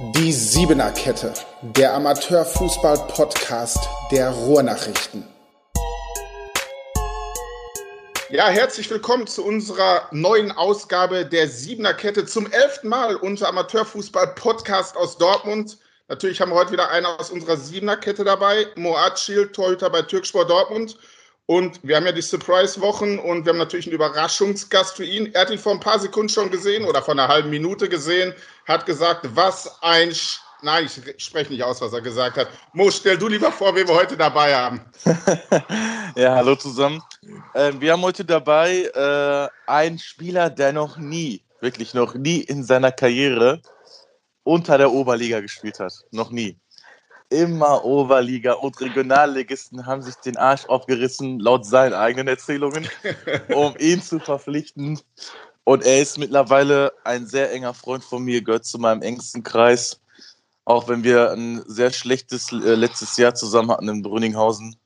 Die Siebener Kette, der Amateurfußball-Podcast der Ruhrnachrichten. Ja, herzlich willkommen zu unserer neuen Ausgabe der Siebener Kette. Zum elften Mal unser Amateurfußball-Podcast aus Dortmund. Natürlich haben wir heute wieder einen aus unserer Siebener Kette dabei. Moat Schild, Torhüter bei Türksport Dortmund. Und wir haben ja die Surprise-Wochen und wir haben natürlich einen Überraschungsgast für ihn. Er hat ihn vor ein paar Sekunden schon gesehen oder vor einer halben Minute gesehen, hat gesagt, was ein Sch Nein, ich spreche nicht aus, was er gesagt hat. Mo, stell du lieber vor, wen wir heute dabei haben. ja, hallo zusammen. Äh, wir haben heute dabei äh, einen Spieler, der noch nie, wirklich noch nie in seiner Karriere unter der Oberliga gespielt hat. Noch nie immer Oberliga und Regionalligisten haben sich den Arsch aufgerissen, laut seinen eigenen Erzählungen, um ihn zu verpflichten. Und er ist mittlerweile ein sehr enger Freund von mir, gehört zu meinem engsten Kreis. Auch wenn wir ein sehr schlechtes äh, letztes Jahr zusammen hatten in Brünninghausen.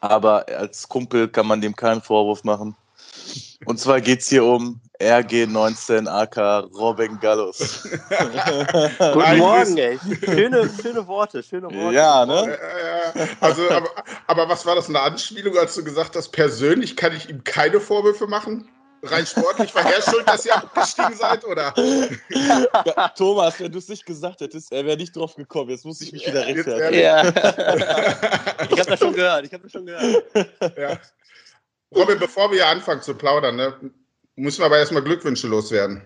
Aber als Kumpel kann man dem keinen Vorwurf machen. Und zwar geht es hier um RG19 AK Robin Gallus. Guten Morgen, ey. Schöne, schöne Worte, schöne Worte. Ja, ne? Also, aber, aber was war das, eine Anspielung, als du gesagt hast, persönlich kann ich ihm keine Vorwürfe machen? Rein sportlich war er schuld, dass ihr abgestiegen seid, oder? Thomas, wenn du es nicht gesagt hättest, er wäre nicht drauf gekommen. Jetzt muss ich mich wieder rechtfertigen. Ja. ich habe das schon gehört, ich habe das schon gehört. Ja. Robin, bevor wir anfangen zu plaudern, ne, müssen wir aber erstmal Glückwünsche loswerden.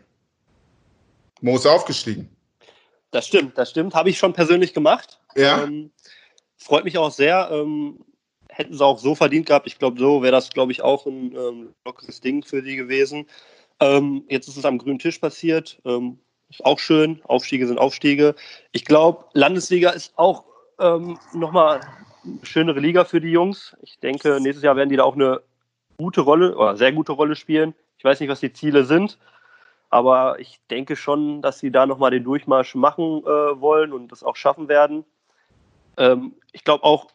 Mo ist aufgestiegen. Das stimmt, das stimmt. Habe ich schon persönlich gemacht. Ja. Ähm, freut mich auch sehr. Ähm, hätten sie auch so verdient gehabt. Ich glaube, so wäre das, glaube ich, auch ein ähm, lockeres Ding für die gewesen. Ähm, jetzt ist es am grünen Tisch passiert. Ähm, ist auch schön. Aufstiege sind Aufstiege. Ich glaube, Landesliga ist auch ähm, nochmal eine schönere Liga für die Jungs. Ich denke, nächstes Jahr werden die da auch eine gute Rolle oder sehr gute Rolle spielen. Ich weiß nicht, was die Ziele sind, aber ich denke schon, dass sie da nochmal den Durchmarsch machen äh, wollen und das auch schaffen werden. Ähm, ich glaube auch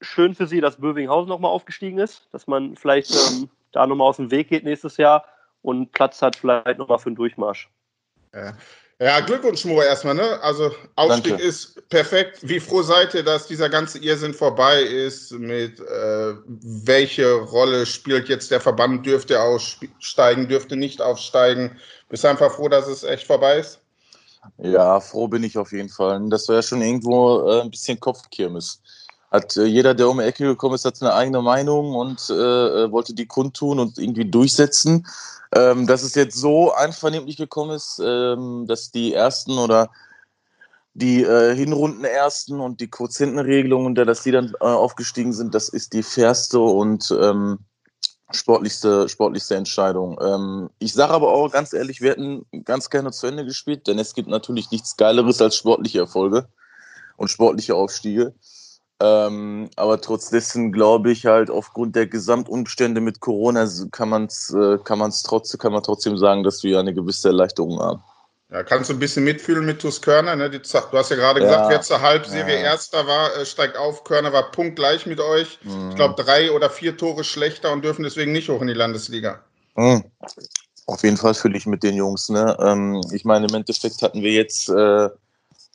schön für sie, dass Bövinghausen nochmal aufgestiegen ist, dass man vielleicht ähm, da nochmal aus dem Weg geht nächstes Jahr und Platz hat vielleicht nochmal für den Durchmarsch. Ja. Ja, Glückwunsch, Mo, erstmal. Ne? Also, Aufstieg Danke. ist perfekt. Wie froh seid ihr, dass dieser ganze Irrsinn vorbei ist? Mit äh, welche Rolle spielt jetzt der Verband? Dürfte aufsteigen, dürfte nicht aufsteigen? Bist du einfach froh, dass es echt vorbei ist? Ja, froh bin ich auf jeden Fall. Das war ja schon irgendwo äh, ein bisschen Kopfkirmes. Hat äh, jeder, der um die Ecke gekommen ist, hat eine eigene Meinung und äh, äh, wollte die kundtun und irgendwie durchsetzen. Ähm, dass es jetzt so einvernehmlich gekommen ist, ähm, dass die ersten oder die äh, Hinrunden ersten und die Quotientenregelung, unter dass die dann äh, aufgestiegen sind, das ist die fairste und ähm, sportlichste, sportlichste Entscheidung. Ähm, ich sage aber auch ganz ehrlich, wir hätten ganz gerne zu Ende gespielt, denn es gibt natürlich nichts Geileres als sportliche Erfolge und sportliche Aufstiege. Ähm, aber trotz dessen glaube ich halt aufgrund der Gesamtumstände mit Corona kann man es äh, kann man's trotzdem kann man trotzdem sagen, dass wir eine gewisse Erleichterung haben. Ja, kannst du ein bisschen mitfühlen mit TuS Körner? Ne? du hast ja gerade gesagt, ja, wer zur Halbserie ja. Erster war, äh, steigt auf. Körner war punktgleich mit euch. Mhm. Ich glaube, drei oder vier Tore schlechter und dürfen deswegen nicht hoch in die Landesliga. Mhm. Auf jeden Fall fühle ich mit den Jungs. Ne? Ähm, ich meine, im Endeffekt hatten wir jetzt äh,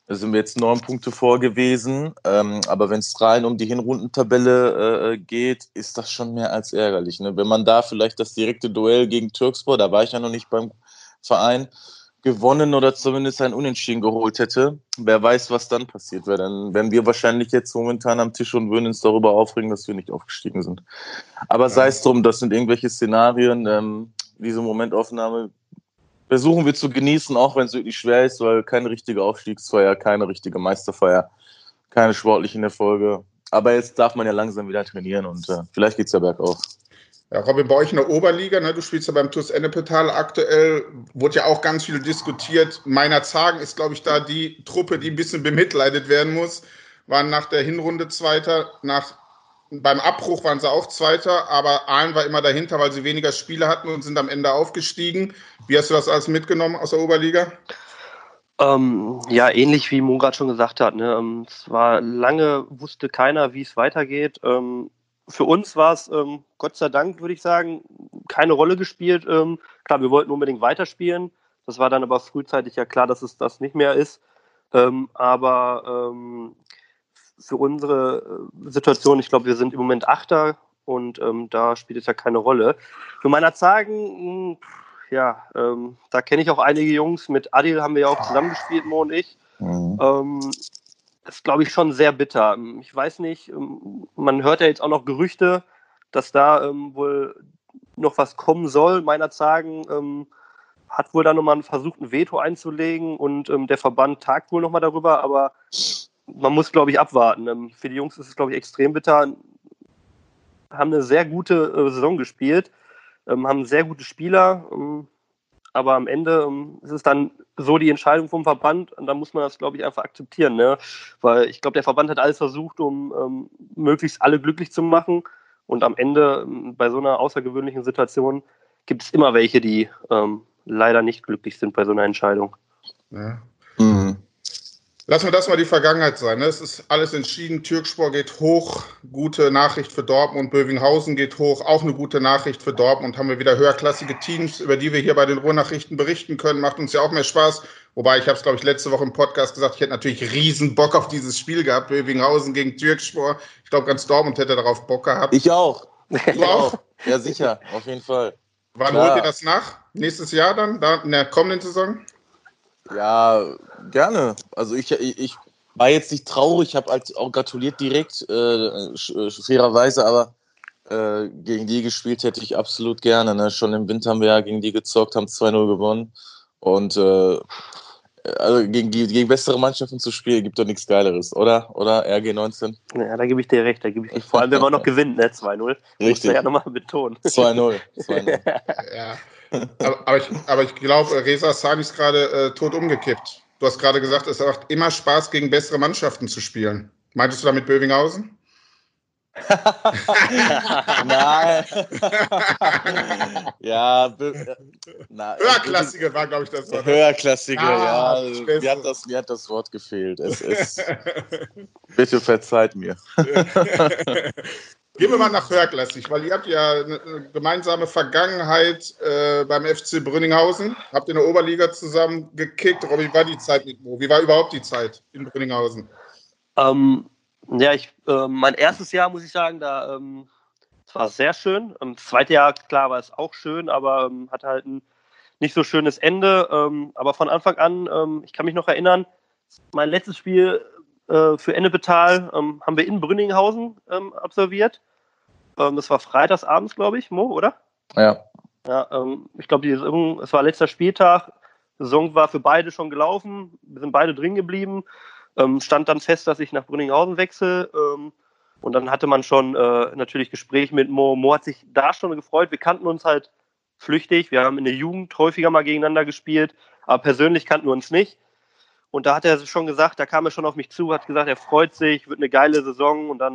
sind wir jetzt neun Punkte vor gewesen. Ähm, aber wenn es rein um die Hinrundentabelle äh, geht, ist das schon mehr als ärgerlich. Ne? Wenn man da vielleicht das direkte Duell gegen Türkspor, da war ich ja noch nicht beim Verein, gewonnen oder zumindest ein Unentschieden geholt hätte, wer weiß, was dann passiert wäre. Dann wären wir wahrscheinlich jetzt momentan am Tisch und würden uns darüber aufregen, dass wir nicht aufgestiegen sind. Aber sei es drum, das sind irgendwelche Szenarien. Ähm, diese Momentaufnahme versuchen wir zu genießen, auch wenn es wirklich schwer ist, weil keine richtige Aufstiegsfeier, keine richtige Meisterfeier, keine sportlichen Erfolge. Aber jetzt darf man ja langsam wieder trainieren und äh, vielleicht geht es ja bergauf. Ja, Robin, bei euch in der Oberliga, ne, du spielst ja beim TuS Ennepetal aktuell, wurde ja auch ganz viel diskutiert. Meiner Zagen ist, glaube ich, da die Truppe, die ein bisschen bemitleidet werden muss. Waren nach der Hinrunde Zweiter, nach beim Abbruch waren sie auch Zweiter, aber Aalen war immer dahinter, weil sie weniger Spiele hatten und sind am Ende aufgestiegen. Wie hast du das alles mitgenommen aus der Oberliga? Ähm, ja, ähnlich wie Mo gerade schon gesagt hat. Ne? Ähm, es war lange, wusste keiner, wie es weitergeht. Ähm, für uns war es, ähm, Gott sei Dank, würde ich sagen, keine Rolle gespielt. Ähm, klar, wir wollten unbedingt weiterspielen. Das war dann aber frühzeitig ja klar, dass es das nicht mehr ist. Ähm, aber für unsere äh, Situation, ich glaube, wir sind im Moment Achter und ähm, da spielt es ja keine Rolle. Für meiner Zagen, hm, ja, ähm, da kenne ich auch einige Jungs. Mit Adil haben wir ja auch zusammengespielt, Mo und ich. Mhm. Ähm, das ist, glaube ich, schon sehr bitter. Ich weiß nicht, ähm, man hört ja jetzt auch noch Gerüchte, dass da ähm, wohl noch was kommen soll. Meiner Zagen ähm, hat wohl da nochmal versucht, ein Veto einzulegen und ähm, der Verband tagt wohl nochmal darüber, aber man muss, glaube ich, abwarten. Ähm, für die Jungs ist es, glaube ich, extrem bitter. Haben eine sehr gute äh, Saison gespielt, ähm, haben sehr gute Spieler, ähm, aber am Ende ist es dann so die Entscheidung vom Verband und da muss man das, glaube ich, einfach akzeptieren. Ne? Weil ich glaube, der Verband hat alles versucht, um möglichst alle glücklich zu machen. Und am Ende, bei so einer außergewöhnlichen Situation, gibt es immer welche, die ähm, leider nicht glücklich sind bei so einer Entscheidung. Ja. Mhm. Lassen wir das mal die Vergangenheit sein. Ne? Es ist alles entschieden. Türkspor geht hoch. Gute Nachricht für Dortmund. Bövinghausen geht hoch. Auch eine gute Nachricht für Dortmund. Haben wir wieder höherklassige Teams, über die wir hier bei den Ruhrnachrichten berichten können. Macht uns ja auch mehr Spaß. Wobei, ich habe es, glaube ich, letzte Woche im Podcast gesagt, ich hätte natürlich riesen Bock auf dieses Spiel gehabt. Bövinghausen gegen Türkspor. Ich glaube, ganz Dortmund hätte darauf Bock gehabt. Ich auch. Du auch? Ja, sicher. Auf jeden Fall. Wann Klar. holt ihr das nach? Nächstes Jahr dann? Da, in der kommenden Saison? Ja, gerne. Also ich, ich, ich war jetzt nicht traurig, habe halt auch gratuliert direkt, äh, fairerweise, aber äh, gegen die gespielt hätte ich absolut gerne. Ne? Schon im Winter haben wir ja gegen die gezockt, haben 2-0 gewonnen. Und äh, also gegen, gegen bessere Mannschaften zu spielen, gibt doch nichts Geileres, oder? Oder RG19? Ja, da gebe ich dir recht. Da gebe ich recht. Vor allem, wenn man noch gewinnt, ne? 2-0. Richtig. ja nochmal betonen. 2-0. ja. Aber, aber, ich, aber ich glaube, Reza Sani ist gerade äh, tot umgekippt. Du hast gerade gesagt, es macht immer Spaß, gegen bessere Mannschaften zu spielen. Meintest du damit Bövinghausen? Nein. ja, na, Höherklassige war, glaube ich, das Wort. Höherklassige, ah, ja. Mir hat, das, mir hat das Wort gefehlt. Es ist, bitte verzeiht mir. Gehen wir mal nach höherklassig, weil ihr habt ja eine gemeinsame Vergangenheit äh, beim FC Brünninghausen. Habt in der Oberliga zusammen gekickt. Robby, war die Zeit mit Mo? Wie war überhaupt die Zeit in Brünninghausen? Ähm, ja, ich, äh, mein erstes Jahr, muss ich sagen, da ähm, war sehr schön. Im zweiten Jahr, klar, war es auch schön, aber ähm, hatte halt ein nicht so schönes Ende. Ähm, aber von Anfang an, ähm, ich kann mich noch erinnern, mein letztes Spiel äh, für Ennepetal ähm, haben wir in Brünninghausen ähm, absolviert. Ähm, das war freitagsabends, glaube ich, Mo, oder? Ja. Ja, ähm, ich glaube, es war letzter Spieltag. Die Saison war für beide schon gelaufen. Wir sind beide drin geblieben. Ähm, stand dann fest, dass ich nach Brünninghausen wechsle. Und dann hatte man schon äh, natürlich Gespräch mit Mo. Mo hat sich da schon gefreut. Wir kannten uns halt flüchtig. Wir haben in der Jugend häufiger mal gegeneinander gespielt, aber persönlich kannten wir uns nicht. Und da hat er schon gesagt, da kam er schon auf mich zu, hat gesagt, er freut sich, wird eine geile Saison und dann,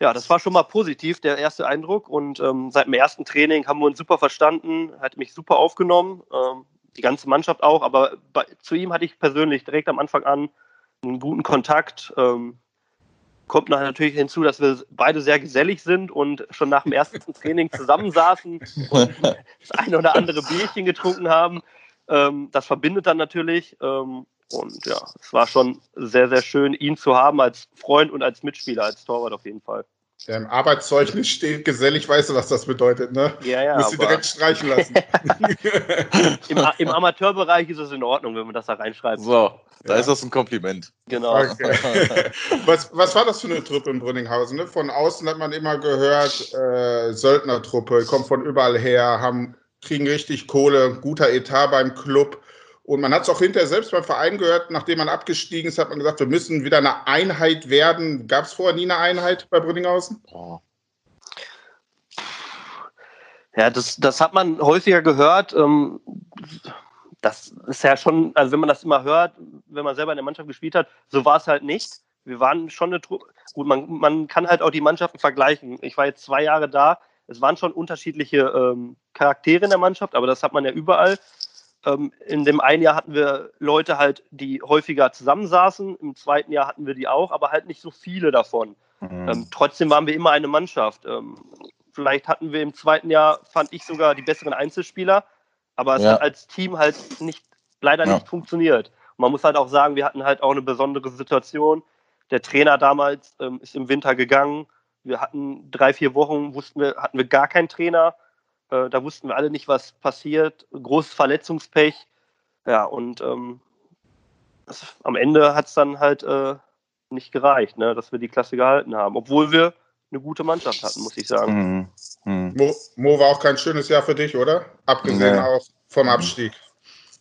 ja, das war schon mal positiv, der erste Eindruck. Und ähm, seit dem ersten Training haben wir uns super verstanden, hat mich super aufgenommen, ähm, die ganze Mannschaft auch, aber bei, zu ihm hatte ich persönlich direkt am Anfang an einen guten Kontakt. Ähm, kommt natürlich hinzu, dass wir beide sehr gesellig sind und schon nach dem ersten Training zusammensaßen und das eine oder andere Bierchen getrunken haben. Ähm, das verbindet dann natürlich. Ähm, und ja, es war schon sehr, sehr schön, ihn zu haben als Freund und als Mitspieler, als Torwart auf jeden Fall. Ja, Im Arbeitszeugnis steht gesellig, weißt du, was das bedeutet, ne? Ja, ja. Muss sie direkt streichen lassen. Im, Im, Amateurbereich ist es in Ordnung, wenn man das da reinschreibt. So, da ja. ist das ein Kompliment. Genau. Okay. was, was war das für eine Truppe in Brünninghausen? Ne? Von außen hat man immer gehört, äh, Söldnertruppe, kommt von überall her, haben kriegen richtig Kohle, guter Etat beim Club. Und man hat es auch hinterher selbst beim Verein gehört, nachdem man abgestiegen ist, hat man gesagt, wir müssen wieder eine Einheit werden. Gab es vorher nie eine Einheit bei Brünninghausen? Ja, das, das hat man häufiger gehört. Ähm, das ist ja schon, also wenn man das immer hört, wenn man selber in der Mannschaft gespielt hat, so war es halt nicht. Wir waren schon eine Truppe. Gut, man, man kann halt auch die Mannschaften vergleichen. Ich war jetzt zwei Jahre da es waren schon unterschiedliche ähm, Charaktere in der Mannschaft, aber das hat man ja überall. Ähm, in dem einen Jahr hatten wir Leute halt, die häufiger zusammensaßen, im zweiten Jahr hatten wir die auch, aber halt nicht so viele davon. Mhm. Ähm, trotzdem waren wir immer eine Mannschaft. Ähm, vielleicht hatten wir im zweiten Jahr, fand ich sogar die besseren Einzelspieler, aber es ja. hat als Team halt nicht, leider ja. nicht funktioniert. man muss halt auch sagen, wir hatten halt auch eine besondere Situation. Der Trainer damals ähm, ist im Winter gegangen. Wir hatten drei, vier Wochen, wussten wir, hatten wir gar keinen Trainer. Äh, da wussten wir alle nicht, was passiert. Großes Verletzungspech. Ja, und ähm, das, am Ende hat es dann halt äh, nicht gereicht, ne, dass wir die Klasse gehalten haben. Obwohl wir eine gute Mannschaft hatten, muss ich sagen. Mhm. Mhm. Mo, Mo, war auch kein schönes Jahr für dich, oder? Abgesehen nee. auch vom Abstieg.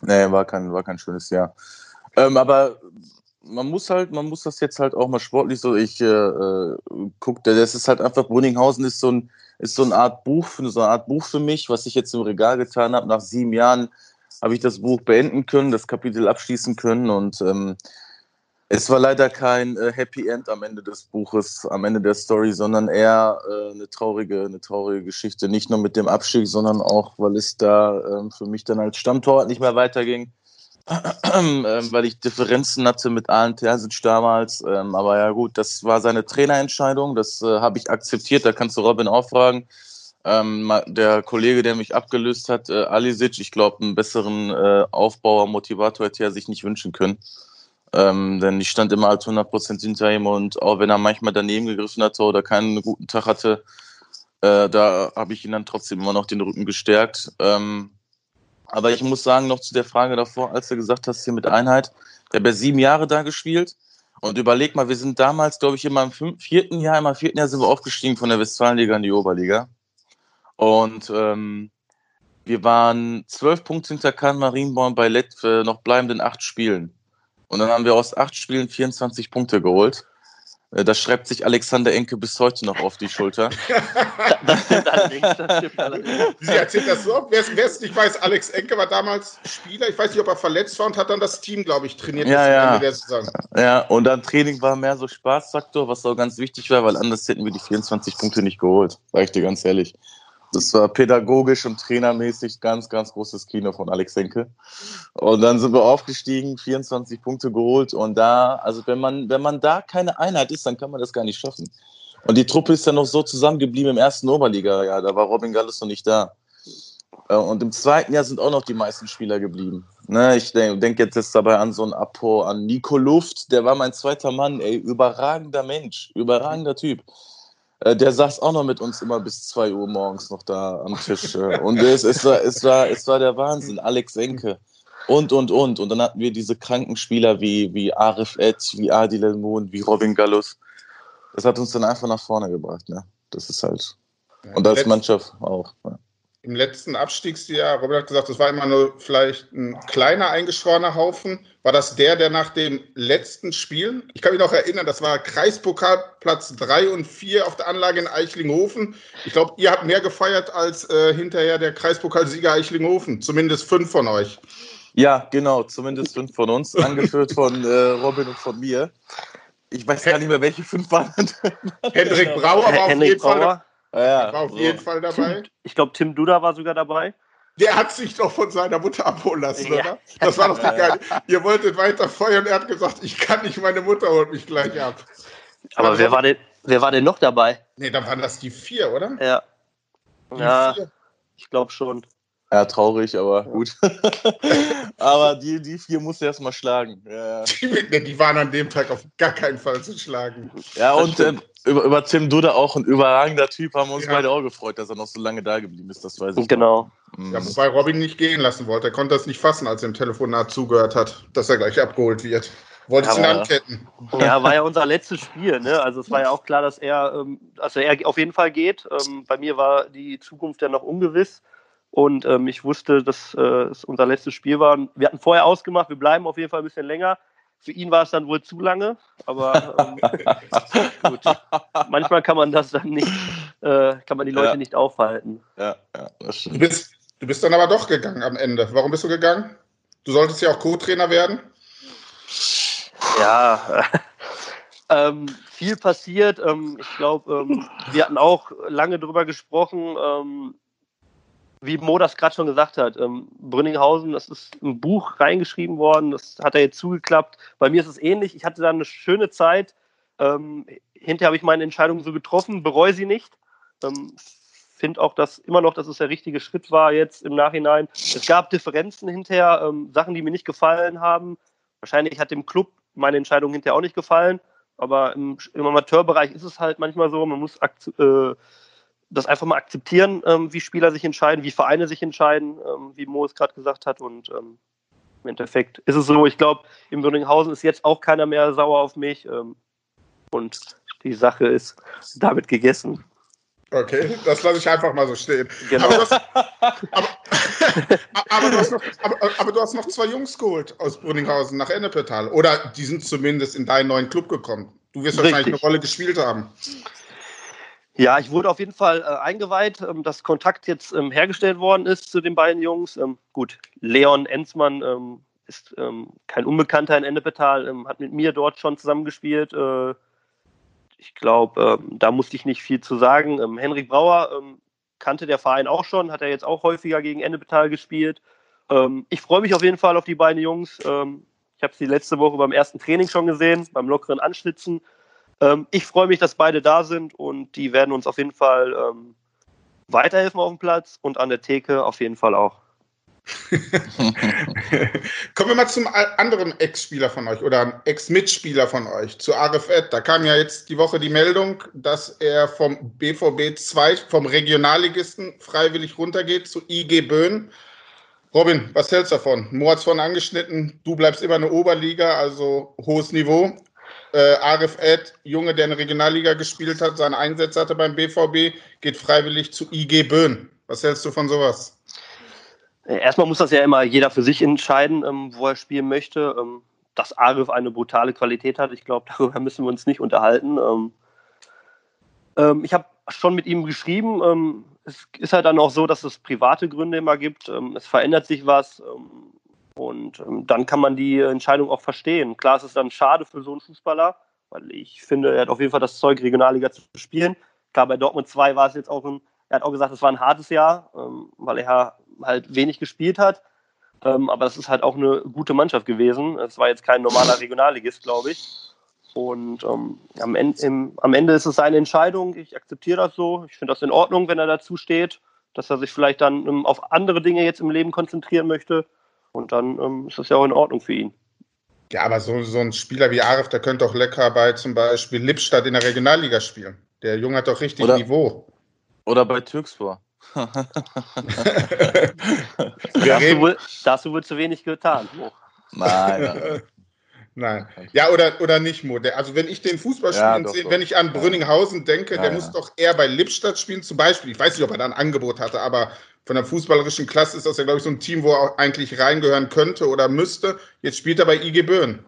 Nee, war kein, war kein schönes Jahr. Ähm, aber man muss halt, man muss das jetzt halt auch mal sportlich so, ich äh, äh gucke, das ist halt einfach, Brunninghausen ist so ein, ist so eine Art Buch, so eine Art Buch für mich, was ich jetzt im Regal getan habe. Nach sieben Jahren habe ich das Buch beenden können, das Kapitel abschließen können und ähm, es war leider kein äh, Happy End am Ende des Buches, am Ende der Story, sondern eher äh, eine traurige, eine traurige Geschichte. Nicht nur mit dem Abstieg, sondern auch, weil es da äh, für mich dann als Stammtorwart nicht mehr weiterging, weil ich Differenzen hatte mit Alan Terzic damals. Ähm, aber ja gut, das war seine Trainerentscheidung, das äh, habe ich akzeptiert. Da kannst du Robin auch fragen. Ähm, der Kollege, der mich abgelöst hat, äh, Alisic, ich glaube, einen besseren äh, Aufbauer, Motivator hätte er sich nicht wünschen können. Ähm, denn ich stand immer als 100% hinter ihm und auch wenn er manchmal daneben gegriffen hatte oder keinen guten Tag hatte, äh, da habe ich ihn dann trotzdem immer noch den Rücken gestärkt. Ähm, aber ich muss sagen, noch zu der Frage davor, als du gesagt hast, hier mit Einheit, der hat ja sieben Jahre da gespielt. Und überleg mal, wir sind damals, glaube ich, immer im fünften, vierten Jahr, immer im vierten Jahr sind wir aufgestiegen von der Westfalenliga in die Oberliga. Und ähm, wir waren zwölf Punkte hinter Kahn Marienborn bei Let äh, noch bleibenden acht Spielen. Und dann haben wir aus acht Spielen 24 Punkte geholt. Äh, das schreibt sich Alexander Enke bis heute noch auf die Schulter. das stimmt allerdings. Das stimmt allerdings. Sie erzählt das so. Wer es nicht weiß, Alex Enke war damals Spieler. Ich weiß nicht, ob er verletzt war und hat dann das Team, glaube ich, trainiert ja, ja. Ende. Ja, und dann Training war mehr so Spaßfaktor, was auch ganz wichtig war, weil anders hätten wir die 24 Punkte nicht geholt. Sag ich dir ganz ehrlich. Das war pädagogisch und trainermäßig ganz, ganz großes Kino von Alex Henke. Und dann sind wir aufgestiegen, 24 Punkte geholt. Und da, also wenn man, wenn man da keine Einheit ist, dann kann man das gar nicht schaffen. Und die Truppe ist dann noch so zusammengeblieben im ersten Oberliga. Ja, da war Robin Gallis noch nicht da. Äh, und im zweiten Jahr sind auch noch die meisten Spieler geblieben. Ne, ich denke denk jetzt dabei an so ein Apo, an Nico Luft, der war mein zweiter Mann, ey, überragender Mensch, überragender Typ. Äh, der saß auch noch mit uns immer bis 2 Uhr morgens noch da am Tisch. Äh. und es, es, war, es, war, es war der Wahnsinn. Alex Enke und, und, und. Und dann hatten wir diese kranken Spieler wie, wie Arif Ed, wie Adil El Moon, wie Robin Gallus. Das hat uns dann einfach nach vorne gebracht. Ne? Das ist halt. Und als Mannschaft auch. Ja im letzten Abstiegsjahr, Robert hat gesagt, das war immer nur vielleicht ein kleiner eingeschworener Haufen. War das der, der nach dem letzten Spiel, ich kann mich noch erinnern, das war Kreispokalplatz 3 und 4 auf der Anlage in Eichlinghofen. Ich glaube, ihr habt mehr gefeiert als äh, hinterher der Kreispokalsieger Eichlinghofen. Zumindest fünf von euch. Ja, genau, zumindest fünf von uns, angeführt von äh, Robin und von mir. Ich weiß gar nicht mehr, welche fünf waren. Hendrik Brauer war auf jeden Brauer. Fall ja, war auf so. jeden Fall dabei. Tim, ich glaube, Tim Duda war sogar dabei. Der hat sich doch von seiner Mutter abholen lassen, ja. oder? Das war doch die geile. Ihr wolltet weiter feuern. Er hat gesagt, ich kann nicht, meine Mutter holt mich gleich ab. Aber also, wer, war denn, wer war denn noch dabei? Nee, dann waren das die vier, oder? Ja. Die ja, vier. ich glaube schon. Ja, traurig, aber gut. aber die, die vier musst du erstmal schlagen. Ja. Die, die, waren an dem Tag auf gar keinen Fall zu schlagen. Ja, und äh, über, über Tim Duda auch ein überragender Typ, haben wir uns ja. beide auch gefreut, dass er noch so lange da geblieben ist, das weiß ich. Genau. Mhm. Ja, wobei Robin nicht gehen lassen wollte. Er konnte das nicht fassen, als er im Telefonat zugehört hat, dass er gleich abgeholt wird. Wollte ja, ihn anketten. Ja, war ja unser letztes Spiel. Ne? Also es war ja auch klar, dass er, ähm, also er auf jeden Fall geht. Ähm, bei mir war die Zukunft ja noch ungewiss. Und ähm, ich wusste, dass äh, es unser letztes Spiel war. Wir hatten vorher ausgemacht, wir bleiben auf jeden Fall ein bisschen länger. Für ihn war es dann wohl zu lange, aber ähm, gut. Manchmal kann man das dann nicht, äh, kann man die Leute ja. nicht aufhalten. Ja, ja, das stimmt. Du bist, du bist dann aber doch gegangen am Ende. Warum bist du gegangen? Du solltest ja auch Co-Trainer werden. Ja, ähm, viel passiert. Ähm, ich glaube, ähm, wir hatten auch lange drüber gesprochen. Wie Mo das gerade schon gesagt hat, ähm, Brünninghausen, das ist ein Buch reingeschrieben worden, das hat er jetzt zugeklappt. Bei mir ist es ähnlich. Ich hatte da eine schöne Zeit. Ähm, hinterher habe ich meine Entscheidung so getroffen, bereue sie nicht. Ähm, Finde auch, dass immer noch, dass es der richtige Schritt war jetzt im Nachhinein. Es gab Differenzen hinterher, ähm, Sachen, die mir nicht gefallen haben. wahrscheinlich hat dem Club meine Entscheidung hinterher auch nicht gefallen, aber im, im Amateurbereich ist es halt manchmal so, man muss äh, das einfach mal akzeptieren, ähm, wie Spieler sich entscheiden, wie Vereine sich entscheiden, ähm, wie Mo es gerade gesagt hat und ähm, im Endeffekt ist es so, ich glaube, in Würninghausen ist jetzt auch keiner mehr sauer auf mich und die Sache ist damit gegessen. Okay, das lasse ich einfach mal so stehen. Genau. Aber, das, aber, aber, du noch, aber, du hast noch, zwei Jungs geholt aus Brunninghausen nach Ennepetal. Oder die sind zumindest in deinen neuen Club gekommen. Du wirst Richtig. wahrscheinlich eine Rolle gespielt haben. Ja, ich wurde auf jeden Fall äh, eingeweiht, ähm, dass Kontakt jetzt ähm, hergestellt worden ist zu den beiden Jungs. Ähm, gut, Leon Enzmann ähm, ist ähm, kein Unbekannter in Ennepetal, ähm, hat mit mir dort schon zusammengespielt. Äh, ich glaube, ähm, da musste ich nicht viel zu sagen. Ähm, Henrik Brauer kannte der Verein auch schon, hat er jetzt auch häufiger gegen Endebetal gespielt. Ich freue mich auf jeden Fall auf die beiden Jungs. Ich habe sie letzte Woche beim ersten Training schon gesehen, beim lockeren Anschlitzen. Ähm, ich freue mich, dass beide da sind und die werden uns auf jeden Fall weiterhelfen auf dem Platz und an der Theke auf jeden Fall auch. Kommen wir mal zum anderen Ex-Spieler von euch oder Ex-Mitspieler von euch, zu Arif Ed. Da kam ja jetzt die Woche die Meldung, dass er vom BVB 2, vom Regionalligisten, freiwillig runtergeht zu IG Böhn. Robin, was hältst du davon? Mo hat es vorhin angeschnitten, du bleibst immer eine Oberliga, also hohes Niveau. Äh, Arif Ed, Junge, der in der Regionalliga gespielt hat, seine Einsätze hatte beim BVB, geht freiwillig zu IG Böhn. Was hältst du von sowas? Äh, erstmal muss das ja immer jeder für sich entscheiden, ähm, wo er spielen möchte. Ähm, dass Arif eine brutale Qualität hat, ich glaube, darüber müssen wir uns nicht unterhalten. Ähm, ähm ich habe schon mit ihm geschrieben. Ähm, es ist halt dann auch so, dass es private Gründe immer gibt. Ähm, es verändert sich was und dann kann man die Entscheidung auch verstehen. Klar, es ist dann schade für so einen Fußballer, weil ich finde, er hat auf jeden Fall das Zeug, Regionalliga zu spielen. Klar, bei Dortmund 2 war es jetzt auch ein, er hat auch gesagt, es war ein hartes Jahr, weil er halt wenig gespielt hat. Ähm, aber es ist halt auch eine gute Mannschaft gewesen. Es war jetzt kein normaler Regionalligist, glaube ich. Und ähm, am, Ende, im, am Ende ist es seine Entscheidung. Ich akzeptiere das so. Ich finde das in Ordnung, wenn er dazu steht, dass er sich vielleicht dann ähm, auf andere Dinge jetzt im Leben konzentrieren möchte. Und dann ähm, ist das ja auch in Ordnung für ihn. Ja, aber so, so ein Spieler wie Arif, der könnte auch lecker bei zum Beispiel Lippstadt in der Regionalliga spielen. Der Junge hat doch richtig oder, Niveau. Oder bei Türkspor dazu, wohl, dazu wird zu wenig getan. Nein, nein. Nein. Ja, oder, oder nicht, Mo. Also, wenn ich den Fußball spielen ja, sehe, wenn ich an Brünninghausen denke, ja, der ja. muss doch eher bei Lippstadt spielen, zum Beispiel. Ich weiß nicht, ob er da ein Angebot hatte, aber von der fußballerischen Klasse ist das ja, glaube ich, so ein Team, wo er eigentlich reingehören könnte oder müsste. Jetzt spielt er bei IG Böen.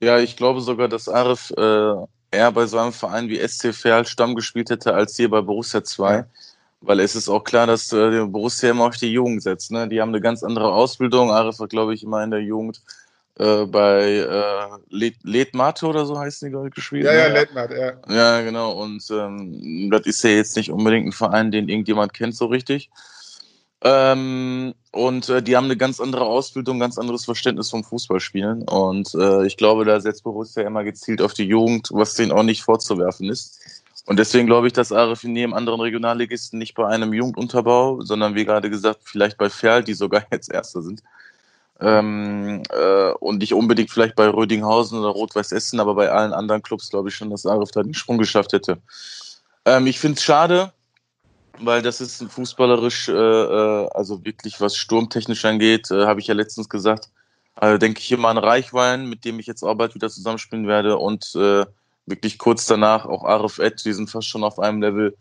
Ja, ich glaube sogar, dass Arif äh, eher bei so einem Verein wie SC Verl Stamm gespielt hätte, als hier bei Borussia 2. Weil es ist auch klar, dass äh, Borussia immer auf die Jugend setzt. Ne? Die haben eine ganz andere Ausbildung. Arif war, glaube ich, immer in der Jugend äh, bei äh, Letmate oder so heißt die, glaube ich, gespielt. Ja, ne? ja, Letmate, ja. Ja, genau. Und ähm, das ist ja jetzt nicht unbedingt ein Verein, den irgendjemand kennt so richtig. Ähm, und äh, die haben eine ganz andere Ausbildung, ganz anderes Verständnis vom Fußballspielen. Und äh, ich glaube, da setzt Borussia immer gezielt auf die Jugend, was denen auch nicht vorzuwerfen ist. Und deswegen glaube ich, dass Arif neben anderen Regionalligisten nicht bei einem Jugendunterbau, sondern wie gerade gesagt, vielleicht bei Ferl, die sogar jetzt Erster sind. Ähm, äh, und nicht unbedingt vielleicht bei Rödinghausen oder Rot-Weiß Essen, aber bei allen anderen Clubs glaube ich schon, dass Arif da den Sprung geschafft hätte. Ähm, ich finde es schade, weil das ist fußballerisch, äh, äh, also wirklich was sturmtechnisch angeht, äh, habe ich ja letztens gesagt, äh, denke ich immer an Reichwein, mit dem ich jetzt auch bald wieder zusammenspielen werde und äh, wirklich kurz danach auch Arif Ed, die sind fast schon auf einem Level.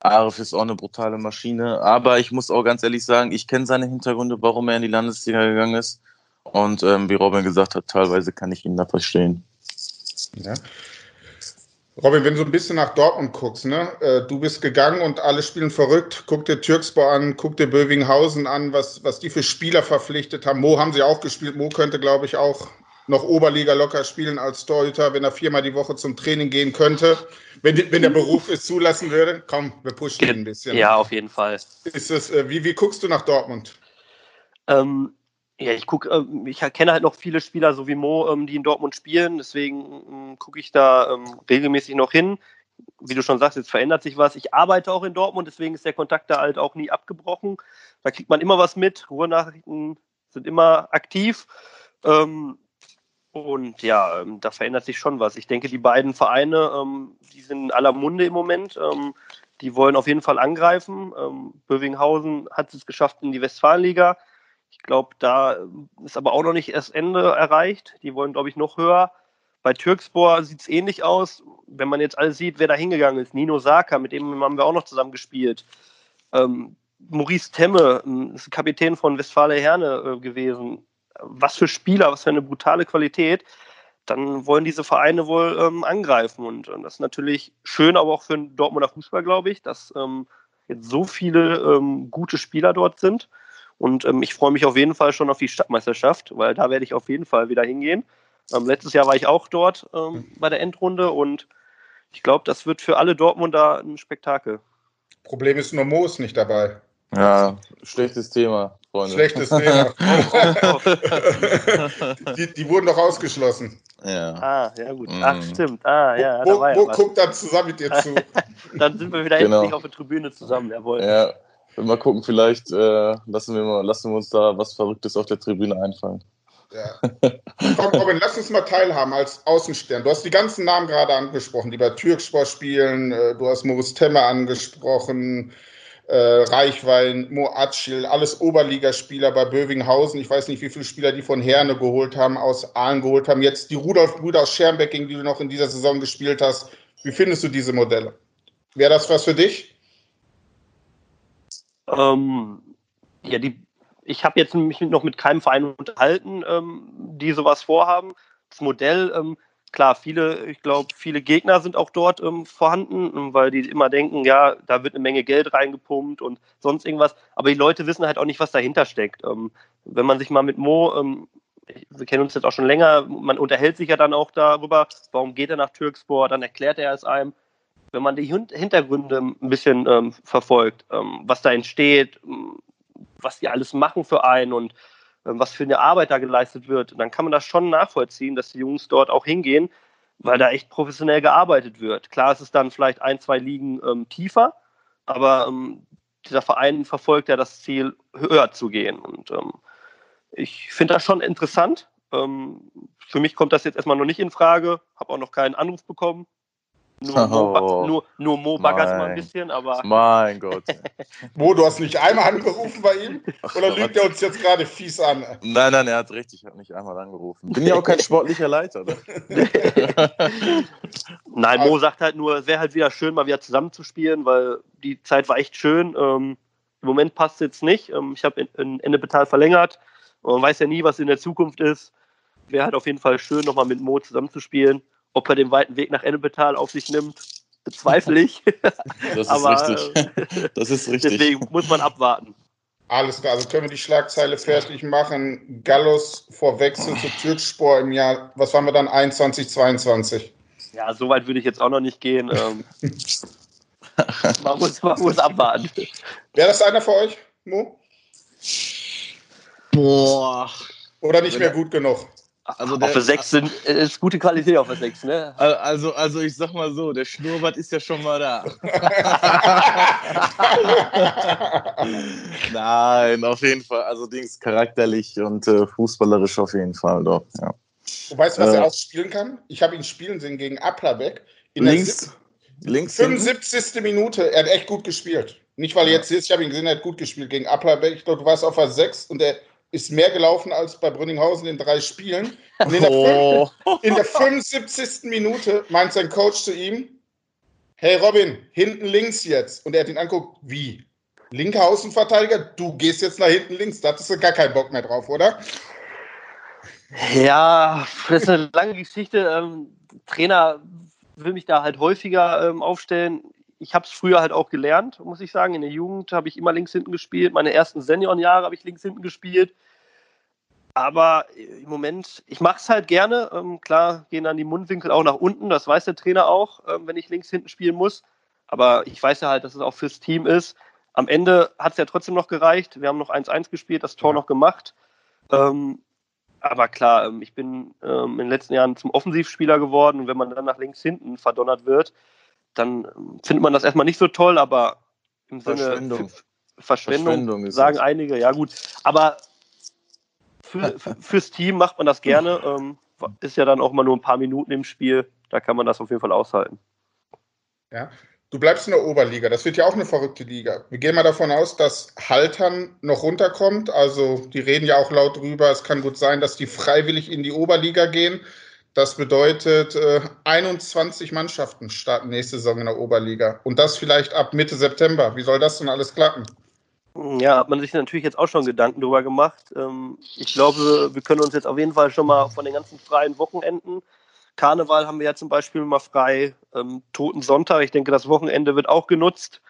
Arif ist auch eine brutale Maschine. Aber ich muss auch ganz ehrlich sagen, ich kenne seine Hintergründe, warum er in die Landesliga gegangen ist. Und ähm, wie Robin gesagt hat, teilweise kann ich ihn da verstehen. Ja. Robin, wenn du ein bisschen nach Dortmund guckst, ne? Äh, du bist gegangen und alle spielen verrückt. Guck dir Türkspor an, guck dir Bövinghausen an, was, was die für Spieler verpflichtet haben. Mo haben sie auch gespielt. Mo könnte, glaube ich, auch noch Oberliga locker spielen als Torhüter, wenn er viermal die Woche zum Training gehen könnte. Wenn, wenn der Beruf es zulassen würde, komm, wir pushen ihn ein bisschen. Ja, auf jeden Fall. Ist es, äh, wie, wie guckst du nach Dortmund? Ähm, ja, ich gucke, ähm, ich kenne halt noch viele Spieler, so wie Mo, ähm, die in Dortmund spielen. Deswegen ähm, gucke ich da ähm, regelmäßig noch hin. Wie du schon sagst, jetzt verändert sich was. Ich arbeite auch in Dortmund, deswegen ist der Kontakt da halt auch nie abgebrochen. Da kriegt man immer was mit. Ruhrnachrichten sind immer aktiv. Und ja, da verändert sich schon was. Ich denke, die beiden Vereine, die sind in aller Munde im Moment. Die wollen auf jeden Fall angreifen. Bövinghausen hat es geschafft in die Westfalenliga. Ich glaube, da ist aber auch noch nicht das Ende erreicht. Die wollen, glaube ich, noch höher. Bei Türkspor sieht es ähnlich aus. Wenn man jetzt alles sieht, wer da hingegangen ist. Nino Saka, mit dem haben wir auch noch zusammen gespielt. Ähm, Maurice Temme, ist Kapitän von Westfale Herne äh, gewesen. Was für Spieler, was für eine brutale Qualität. Dann wollen diese Vereine wohl ähm, angreifen. Und, und, das ist natürlich schön, aber auch für den Dortmunder Fußball, glaube ich, dass ähm, jetzt so viele ähm, gute Spieler dort sind. Und ähm, ich freue mich auf jeden Fall schon auf die Stadtmeisterschaft, weil da werde ich auf jeden Fall wieder hingehen. Ähm, letztes Jahr war ich auch dort ähm, bei der Endrunde und ich glaube, das wird für alle Dortmunder ein Spektakel. Problem ist nur Mo ist nicht dabei. Ja, schlechtes Thema, Freunde. Schlechtes Thema. die, die, wurden doch ausgeschlossen. Ja. Ah, ja gut. Mhm. Ach, stimmt. Ah, ja. Wo, wo guckt dann zusammen mit dir zu? dann sind wir wieder genau. endlich auf der Tribüne zusammen, jawohl. Ja, mal gucken, vielleicht äh, lassen, wir mal, lassen wir uns da was Verrücktes auf der Tribüne einfallen. Ja. Komm, Robin, lass uns mal teilhaben als Außenstern. Du hast die ganzen Namen gerade angesprochen, die bei Türkspor spielen. Äh, du hast Moritz Temme angesprochen, äh, Reichwein, Mo Acil, alles Oberligaspieler bei Bövinghausen. Ich weiß nicht, wie viele Spieler die von Herne geholt haben, aus Aalen geholt haben. Jetzt die Rudolf-Brüder aus Schermbeck, gegen die du noch in dieser Saison gespielt hast. Wie findest du diese Modelle? Wäre das was für dich? Ähm, ja, die, ich habe jetzt mich noch mit keinem Verein unterhalten, ähm, die sowas vorhaben. Das Modell, ähm, klar, viele, ich glaube, viele Gegner sind auch dort ähm, vorhanden, ähm, weil die immer denken, ja, da wird eine Menge Geld reingepumpt und sonst irgendwas. Aber die Leute wissen halt auch nicht, was dahinter steckt. Ähm, wenn man sich mal mit Mo, ähm, wir kennen uns jetzt auch schon länger, man unterhält sich ja dann auch darüber, warum geht er nach Türkspor, dann erklärt er es einem wenn man die Hintergründe ein bisschen ähm, verfolgt, ähm, was da entsteht, ähm, was die alles machen für einen und ähm, was für eine Arbeit da geleistet wird, dann kann man das schon nachvollziehen, dass die Jungs dort auch hingehen, weil da echt professionell gearbeitet wird. Klar ist es dann vielleicht ein, zwei Ligen ähm, tiefer, aber ähm, dieser Verein verfolgt ja das Ziel, höher zu gehen. Und ich finde das schon interessant. für mich kommt das jetzt erstmal noch nicht in Frage, habe auch noch keinen Anruf bekommen. Nur, Mo, nur, nur Mo baggert mal ein bisschen, aber. Mein Gott. Mo, du hast nicht einmal angerufen bei ihm? Oder lügt er uns jetzt gerade fies an? Nein, nein, er hat recht, ich habe nicht einmal angerufen. Bin ja auch kein sportlicher Leiter. Ne? nein, Mo sagt halt nur, es wäre halt wieder schön, mal wieder zusammenzuspielen, weil die Zeit war echt schön. Ähm, Im Moment passt es jetzt nicht. Ähm, ich habe Ende Betal verlängert. Man weiß ja nie, was in der Zukunft ist. Wäre halt auf jeden Fall schön, nochmal mit Mo zusammenzuspielen. Ob er den weiten Weg nach Ennepetal auf sich nimmt, bezweifle ich. Das ist Aber, richtig. Das ist richtig. Deswegen muss man abwarten. Alles klar, also können wir die Schlagzeile fertig machen. Gallus vor Wechsel zu Türkspor im Jahr, was waren wir dann, 21, 22? Ja, so weit würde ich jetzt auch noch nicht gehen. Ähm, man, muss, man muss abwarten. Wäre das einer für euch, Mo? Boah. Oder nicht mehr gut genug? Also der, auf der 6 sind, äh, ist gute Qualität auf der 6, ne? Also, also ich sag mal so, der Schnurrbart ist ja schon mal da. Nein, auf jeden Fall. Also Dings charakterlich und äh, fußballerisch auf jeden Fall doch. Ja. Du weißt, was äh, er auch spielen kann? Ich habe ihn spielen sehen gegen Applerbeck. In links, links 75. Hinten? Minute. Er hat echt gut gespielt. Nicht, weil er jetzt ist, ich habe ihn gesehen, er hat gut gespielt gegen Applerbeck. Ich glaube, du warst auf der 6 und er ist mehr gelaufen als bei Brünninghausen in drei Spielen. Und in der, oh. in der 75. Minute meint sein Coach zu ihm, hey Robin, hinten links jetzt. Und er hat ihn anguckt, wie? Linker Außenverteidiger, du gehst jetzt nach hinten links. Da hattest du gar keinen Bock mehr drauf, oder? Ja, das ist eine lange Geschichte. Ähm, Trainer will mich da halt häufiger ähm, aufstellen. Ich habe es früher halt auch gelernt, muss ich sagen. In der Jugend habe ich immer links hinten gespielt. Meine ersten Seniorenjahre habe ich links hinten gespielt. Aber im Moment, ich mache es halt gerne. Ähm, klar gehen dann die Mundwinkel auch nach unten, das weiß der Trainer auch, ähm, wenn ich links hinten spielen muss. Aber ich weiß ja halt, dass es auch fürs Team ist. Am Ende hat es ja trotzdem noch gereicht. Wir haben noch 1-1 gespielt, das Tor ja. noch gemacht. Ähm, aber klar, ähm, ich bin ähm, in den letzten Jahren zum Offensivspieler geworden. Und wenn man dann nach links hinten verdonnert wird, dann findet man das erstmal nicht so toll, aber im Verschwendung. Sinne Verschwendung, Verschwendung sagen das. einige, ja gut. Aber für, fürs Team macht man das gerne. Ähm, ist ja dann auch mal nur ein paar Minuten im Spiel. Da kann man das auf jeden Fall aushalten. Ja, du bleibst in der Oberliga. Das wird ja auch eine verrückte Liga. Wir gehen mal davon aus, dass Haltern noch runterkommt. Also die reden ja auch laut drüber. Es kann gut sein, dass die freiwillig in die Oberliga gehen. Das bedeutet, äh, 21 Mannschaften starten nächste Saison in der Oberliga. Und das vielleicht ab Mitte September. Wie soll das denn alles klappen? Ja, hat man sich natürlich jetzt auch schon Gedanken drüber gemacht. Ähm, ich glaube, wir können uns jetzt auf jeden Fall schon mal von den ganzen freien Wochenenden. Karneval haben wir ja zum Beispiel mal frei. Ähm, Toten Sonntag, ich denke, das Wochenende wird auch genutzt,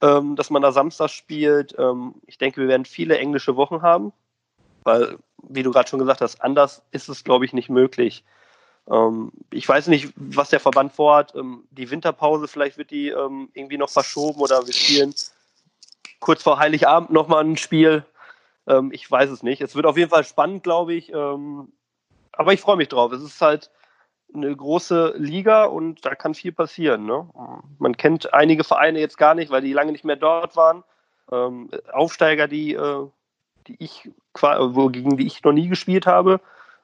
ähm, dass man da Samstag spielt. Ich denke, wir werden viele englische Wochen haben, weil, wie du gerade schon gesagt hast, anders ist es, glaube ich, nicht möglich. Ähm, ich weiß nicht, was der Verband vorhat. Ähm, die Winterpause, vielleicht wird die irgendwie noch verschoben oder wir spielen kurz vor Heiligabend nochmal ein Spiel. Ähm, ich weiß es nicht. Es wird auf jeden Fall spannend, glaube ich. Ähm, aber ich freue mich drauf. Es ist halt eine große Liga und da kann viel passieren. Ne? Man kennt einige Vereine jetzt gar nicht, weil die lange nicht mehr dort waren. Ähm, Aufsteiger, die, äh, die ich gegen die ich noch nie gespielt habe.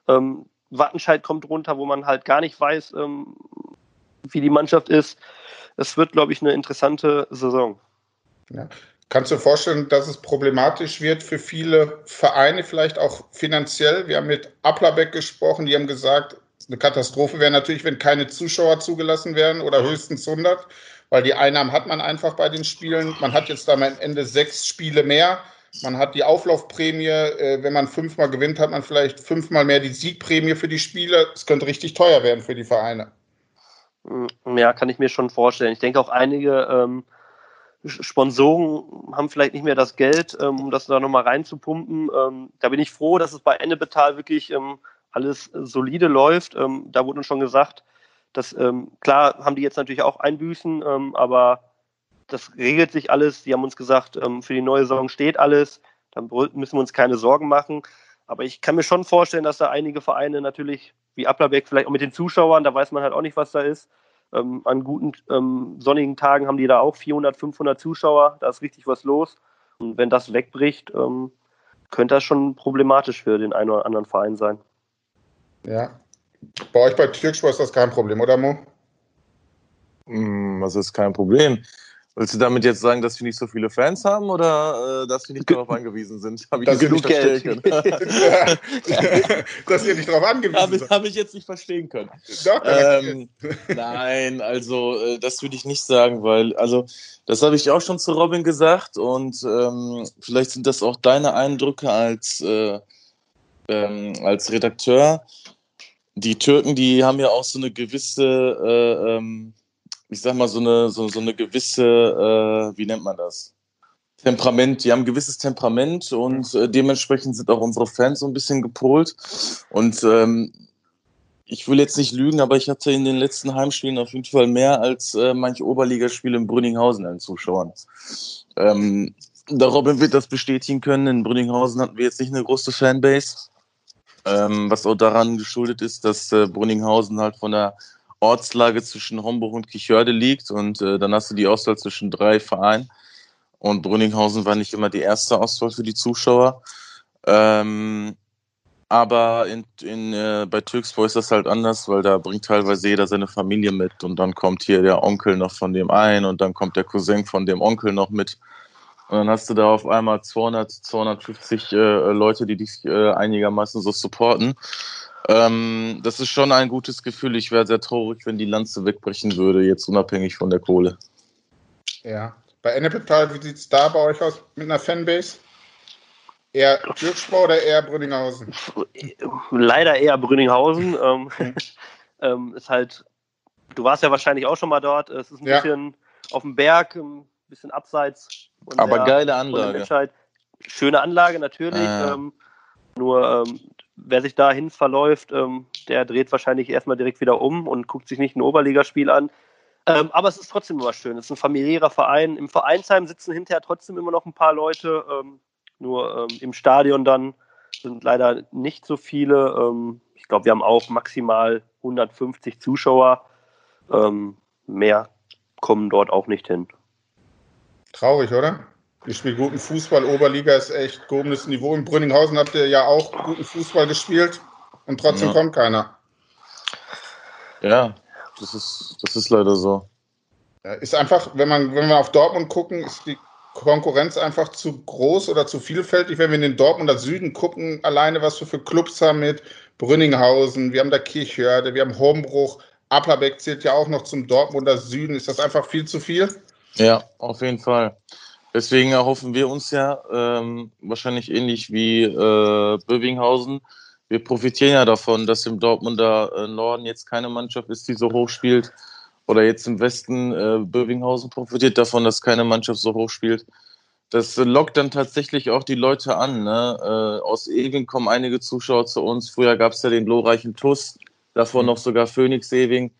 Ähm, Wattenscheid kommt runter, wo man halt gar nicht weiß, ähm, wie die Mannschaft ist. Es wird, glaube ich, eine interessante Saison. Ja. Kannst du dir vorstellen, dass es problematisch wird für viele Vereine, vielleicht auch finanziell? Wir haben mit Applerbeck gesprochen, die haben gesagt, eine Katastrophe wäre natürlich, wenn keine Zuschauer zugelassen werden oder höchstens 100, weil die Einnahmen hat man einfach bei den Spielen. Man hat jetzt da am Ende sechs Spiele mehr. Man hat die Auflaufprämie. Äh, wenn man fünfmal gewinnt, hat man vielleicht fünfmal mehr die Siegprämie für die Spiele. Es könnte richtig teuer werden für die Vereine. Ja, kann ich mir schon vorstellen. Ich denke auch einige ähm, Sponsoren haben vielleicht nicht mehr das Geld, ähm, um das da nochmal reinzupumpen. Ähm, da bin ich froh, dass es bei Ennebetal wirklich ähm, alles solide läuft. da wurde uns schon gesagt, dass klar haben die jetzt natürlich auch Einbüßen, aber das regelt sich alles. Die haben uns gesagt, für die neue Saison steht alles. Dann müssen wir uns keine Sorgen machen. Aber ich kann mir schon vorstellen, dass da einige Vereine natürlich, wie Applerbeck, vielleicht auch mit den Zuschauern, da weiß man halt auch nicht, was da ist, ähm, an guten ähm, sonnigen Tagen haben die da auch 400, 500 Zuschauer. Da ist richtig was los. Und wenn das wegbricht, ähm, könnte das schon problematisch für den einen oder anderen Verein sein. Ja. Bei euch bei Türksport ist das kein Problem, oder Mo? Hm, was ist kein Problem? Willst du damit jetzt sagen, dass wir nicht so viele Fans haben oder äh, dass wir nicht darauf angewiesen sind? Habe ich das nicht verstehen können. dass ihr nicht darauf angewiesen Habe ich, hab ich jetzt nicht verstehen können. Doch, ähm, nein, also äh, das würde ich nicht sagen, weil, also das habe ich auch schon zu Robin gesagt und ähm, vielleicht sind das auch deine Eindrücke als, äh, ähm, als Redakteur. Die Türken, die haben ja auch so eine gewisse äh, ähm, ich sag mal, so eine, so, so eine gewisse, äh, wie nennt man das? Temperament, die haben ein gewisses Temperament und äh, dementsprechend sind auch unsere Fans so ein bisschen gepolt. Und ähm, ich will jetzt nicht lügen, aber ich hatte in den letzten Heimspielen auf jeden Fall mehr als äh, manche Oberligaspiele in Brünninghausen an Zuschauern. Ähm, der Robin wird das bestätigen können. In Brünninghausen hatten wir jetzt nicht eine große Fanbase. Ähm, was auch daran geschuldet ist, dass äh, Brünninghausen halt von der Ortslage zwischen Homburg und Kichörde liegt und äh, dann hast du die Auswahl zwischen drei Vereinen und Brünninghausen war nicht immer die erste Auswahl für die Zuschauer. Ähm, aber in, in, äh, bei Türkspor ist das halt anders, weil da bringt teilweise jeder seine Familie mit und dann kommt hier der Onkel noch von dem einen und dann kommt der Cousin von dem Onkel noch mit. Und dann hast du da auf einmal 200, 250 äh, Leute, die dich äh, einigermaßen so supporten. Ähm, das ist schon ein gutes Gefühl. Ich wäre sehr traurig, wenn die Lanze wegbrechen würde, jetzt unabhängig von der Kohle. Ja. Bei Ennepetal, wie sieht es da bei euch aus mit einer Fanbase? Eher Türkspor oder eher Brünninghausen? Leider eher Brünninghausen. ähm, ähm, ist halt, du warst ja wahrscheinlich auch schon mal dort. Es ist ein ja. bisschen auf dem Berg, ein bisschen abseits. Aber der, geile Anlage. Schöne Anlage natürlich. Äh. Ähm, nur ähm, wer sich dahin verläuft, ähm, der dreht wahrscheinlich erstmal direkt wieder um und guckt sich nicht ein Oberligaspiel an. Ähm, aber es ist trotzdem immer schön. Es ist ein familiärer Verein. Im Vereinsheim sitzen hinterher trotzdem immer noch ein paar Leute. Ähm, nur ähm, im Stadion dann sind leider nicht so viele. Ähm, ich glaube, wir haben auch maximal 150 Zuschauer. Ähm, mehr kommen dort auch nicht hin. Traurig, oder? Ihr spielt guten Fußball. Oberliga ist echt gehobenes Niveau. In Brünninghausen habt ihr ja auch guten Fußball gespielt. und trotzdem ja. kommt keiner. Ja, das ist, das ist leider so. Ist einfach, wenn man, wenn wir auf Dortmund gucken, ist die Konkurrenz einfach zu groß oder zu vielfältig. Wenn wir in den Dortmunder Süden gucken, alleine was wir für Clubs haben mit Brünninghausen, wir haben da Kirchhörde, wir haben Hombruch, Applerbeck zählt ja auch noch zum Dortmunder Süden. Ist das einfach viel zu viel? Ja, auf jeden Fall. Deswegen erhoffen wir uns ja ähm, wahrscheinlich ähnlich wie äh, Bövinghausen. Wir profitieren ja davon, dass im Dortmunder äh, Norden jetzt keine Mannschaft ist, die so hoch spielt. Oder jetzt im Westen äh, Bövinghausen profitiert davon, dass keine Mannschaft so hoch spielt. Das lockt dann tatsächlich auch die Leute an. Ne? Äh, aus Ewing kommen einige Zuschauer zu uns. Früher gab es ja den glorreichen TUS davor mhm. noch sogar Phoenix Saving.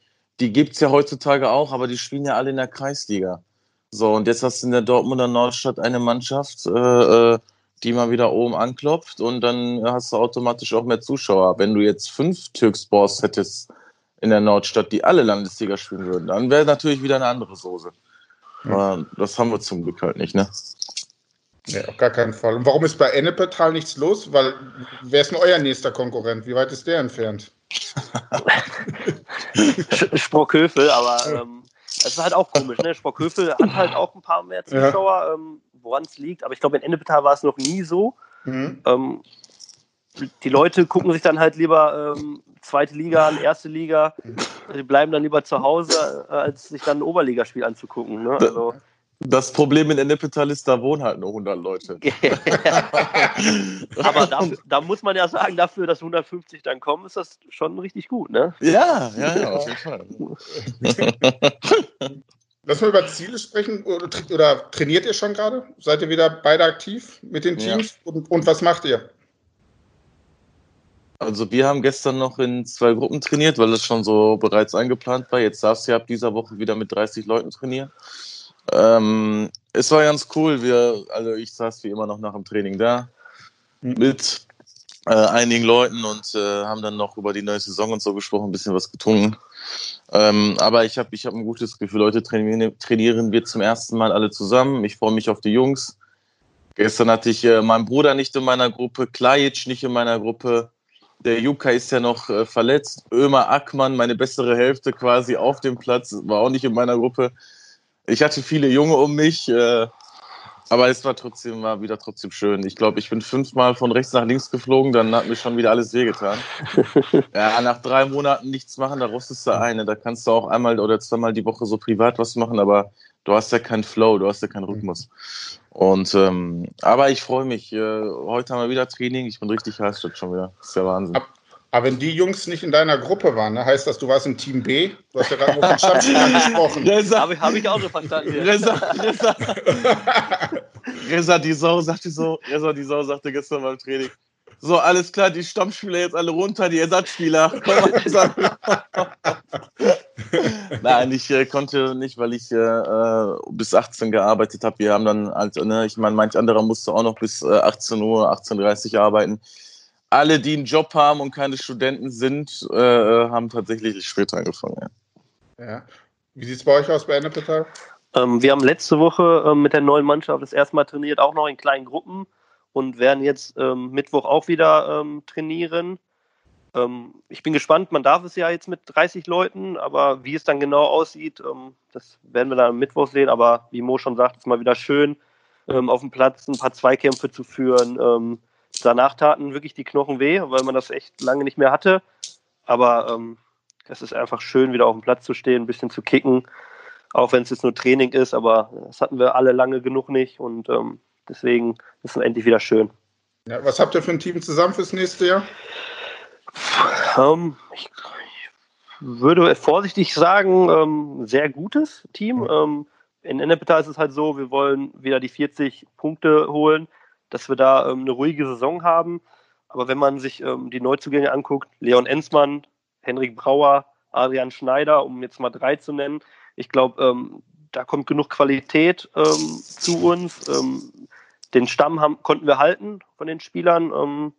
Die gibt es ja heutzutage auch, aber die spielen ja alle in der Kreisliga. So, und jetzt hast du in der Dortmunder Nordstadt eine Mannschaft, äh, äh, die mal wieder oben anklopft und dann hast du automatisch auch mehr Zuschauer. Wenn du jetzt fünf Türksports hättest in der Nordstadt, die alle Landesliga spielen würden, dann wäre natürlich wieder eine andere Soße. Aber das haben wir zum Glück halt nicht, ne? Ja, auf gar keinen Fall. Und warum ist bei Ennepetal nichts los? Weil, wer ist denn euer nächster Konkurrent? Wie weit ist der entfernt? Sprockhövel, aber ähm, das ist halt auch komisch. Ne? Sprockhövel hat halt auch ein paar mehr Zuschauer, ja. ähm, woran es liegt. Aber ich glaube, in Ennepetal war es noch nie so. Mhm. Ähm, die Leute gucken sich dann halt lieber ähm, zweite Liga an, erste Liga. Die bleiben dann lieber zu Hause, äh, als sich dann ein Oberligaspiel anzugucken. Ne? Also, das Problem in Ennepetal ist, da wohnen halt nur 100 Leute. Aber dafür, da muss man ja sagen, dafür, dass 150 dann kommen, ist das schon richtig gut, ne? Ja, ja, ja, auf jeden Fall. Lass mal über Ziele sprechen. Oder, oder, trainiert ihr schon gerade? Seid ihr wieder beide aktiv mit den Teams? Ja. Und, und was macht ihr? Also wir haben gestern noch in zwei Gruppen trainiert, weil das schon so bereits eingeplant war. Jetzt darfst du ja ab dieser Woche wieder mit 30 Leuten trainieren. Ähm, es war ganz cool. Wir, also ich saß wie immer noch nach dem Training da mhm. mit äh, einigen Leuten und äh, haben dann noch über die neue Saison und so gesprochen, ein bisschen was getrunken. Ähm, aber ich habe ich hab ein gutes Gefühl. Heute trainieren, trainieren wir zum ersten Mal alle zusammen. Ich freue mich auf die Jungs. Gestern hatte ich äh, meinen Bruder nicht in meiner Gruppe, Klajic nicht in meiner Gruppe. Der Juka ist ja noch äh, verletzt. Ömer Ackmann, meine bessere Hälfte quasi auf dem Platz, war auch nicht in meiner Gruppe. Ich hatte viele Junge um mich, äh, aber es war trotzdem war wieder trotzdem schön. Ich glaube, ich bin fünfmal von rechts nach links geflogen, dann hat mir schon wieder alles wehgetan. ja, nach drei Monaten nichts machen, da rostest du eine. Da kannst du auch einmal oder zweimal die Woche so privat was machen, aber du hast ja keinen Flow, du hast ja keinen Rhythmus. Und ähm, aber ich freue mich. Äh, heute haben wir wieder Training. Ich bin richtig heiß schon wieder. Das ist ja Wahnsinn. Ab aber wenn die Jungs nicht in deiner Gruppe waren, ne, heißt das, du warst in Team B? Du hast ja gerade nur von Stammspielern gesprochen. Habe hab ich auch so verstanden. Reza, Reza, Reza, die Sau sagte so, Reza, die Sau sagte gestern beim Training, so, alles klar, die Stammspieler jetzt alle runter, die Ersatzspieler. Nein, ich äh, konnte nicht, weil ich äh, bis 18 gearbeitet habe. Wir haben dann, also, ne, ich meine, manch anderer musste auch noch bis äh, 18 Uhr, 18.30 Uhr arbeiten alle, die einen Job haben und keine Studenten sind, äh, haben tatsächlich später angefangen. Ja. ja. Wie sieht es bei euch aus bei Ennepetal? Ähm, wir haben letzte Woche ähm, mit der neuen Mannschaft das erste Mal trainiert, auch noch in kleinen Gruppen und werden jetzt ähm, Mittwoch auch wieder ähm, trainieren. Ähm, ich bin gespannt, man darf es ja jetzt mit 30 Leuten, aber wie es dann genau aussieht, ähm, das werden wir dann am Mittwoch sehen. Aber wie Mo schon sagt, es ist mal wieder schön, auf dem Platz ein paar Zweikämpfe zu führen danach taten wirklich die Knochen weh, weil man das echt lange nicht mehr hatte. Aber ähm, es ist einfach schön, wieder auf dem Platz zu stehen, ein bisschen zu kicken, auch wenn es jetzt nur Training ist. Aber das hatten wir alle lange genug nicht und ähm, deswegen ist es endlich wieder schön. Ja, was habt ihr für ein Team zusammen fürs nächste Jahr? Ähm, ich, würde vorsichtig sagen, ähm, sehr gutes Team. Mhm. in Ennepetal ist es halt so, wir wollen wieder die 40 Punkte holen dass wir da ähm, eine ruhige Saison haben. Aber wenn man sich ähm, die Neuzugänge anguckt, Leon Enzmann, Henrik Brauer, Adrian Schneider, um jetzt mal drei zu nennen, ich glaube, ähm, da kommt genug Qualität ähm, zu uns. Ähm, den Stamm haben, konnten wir halten von den Spielern. Ähm,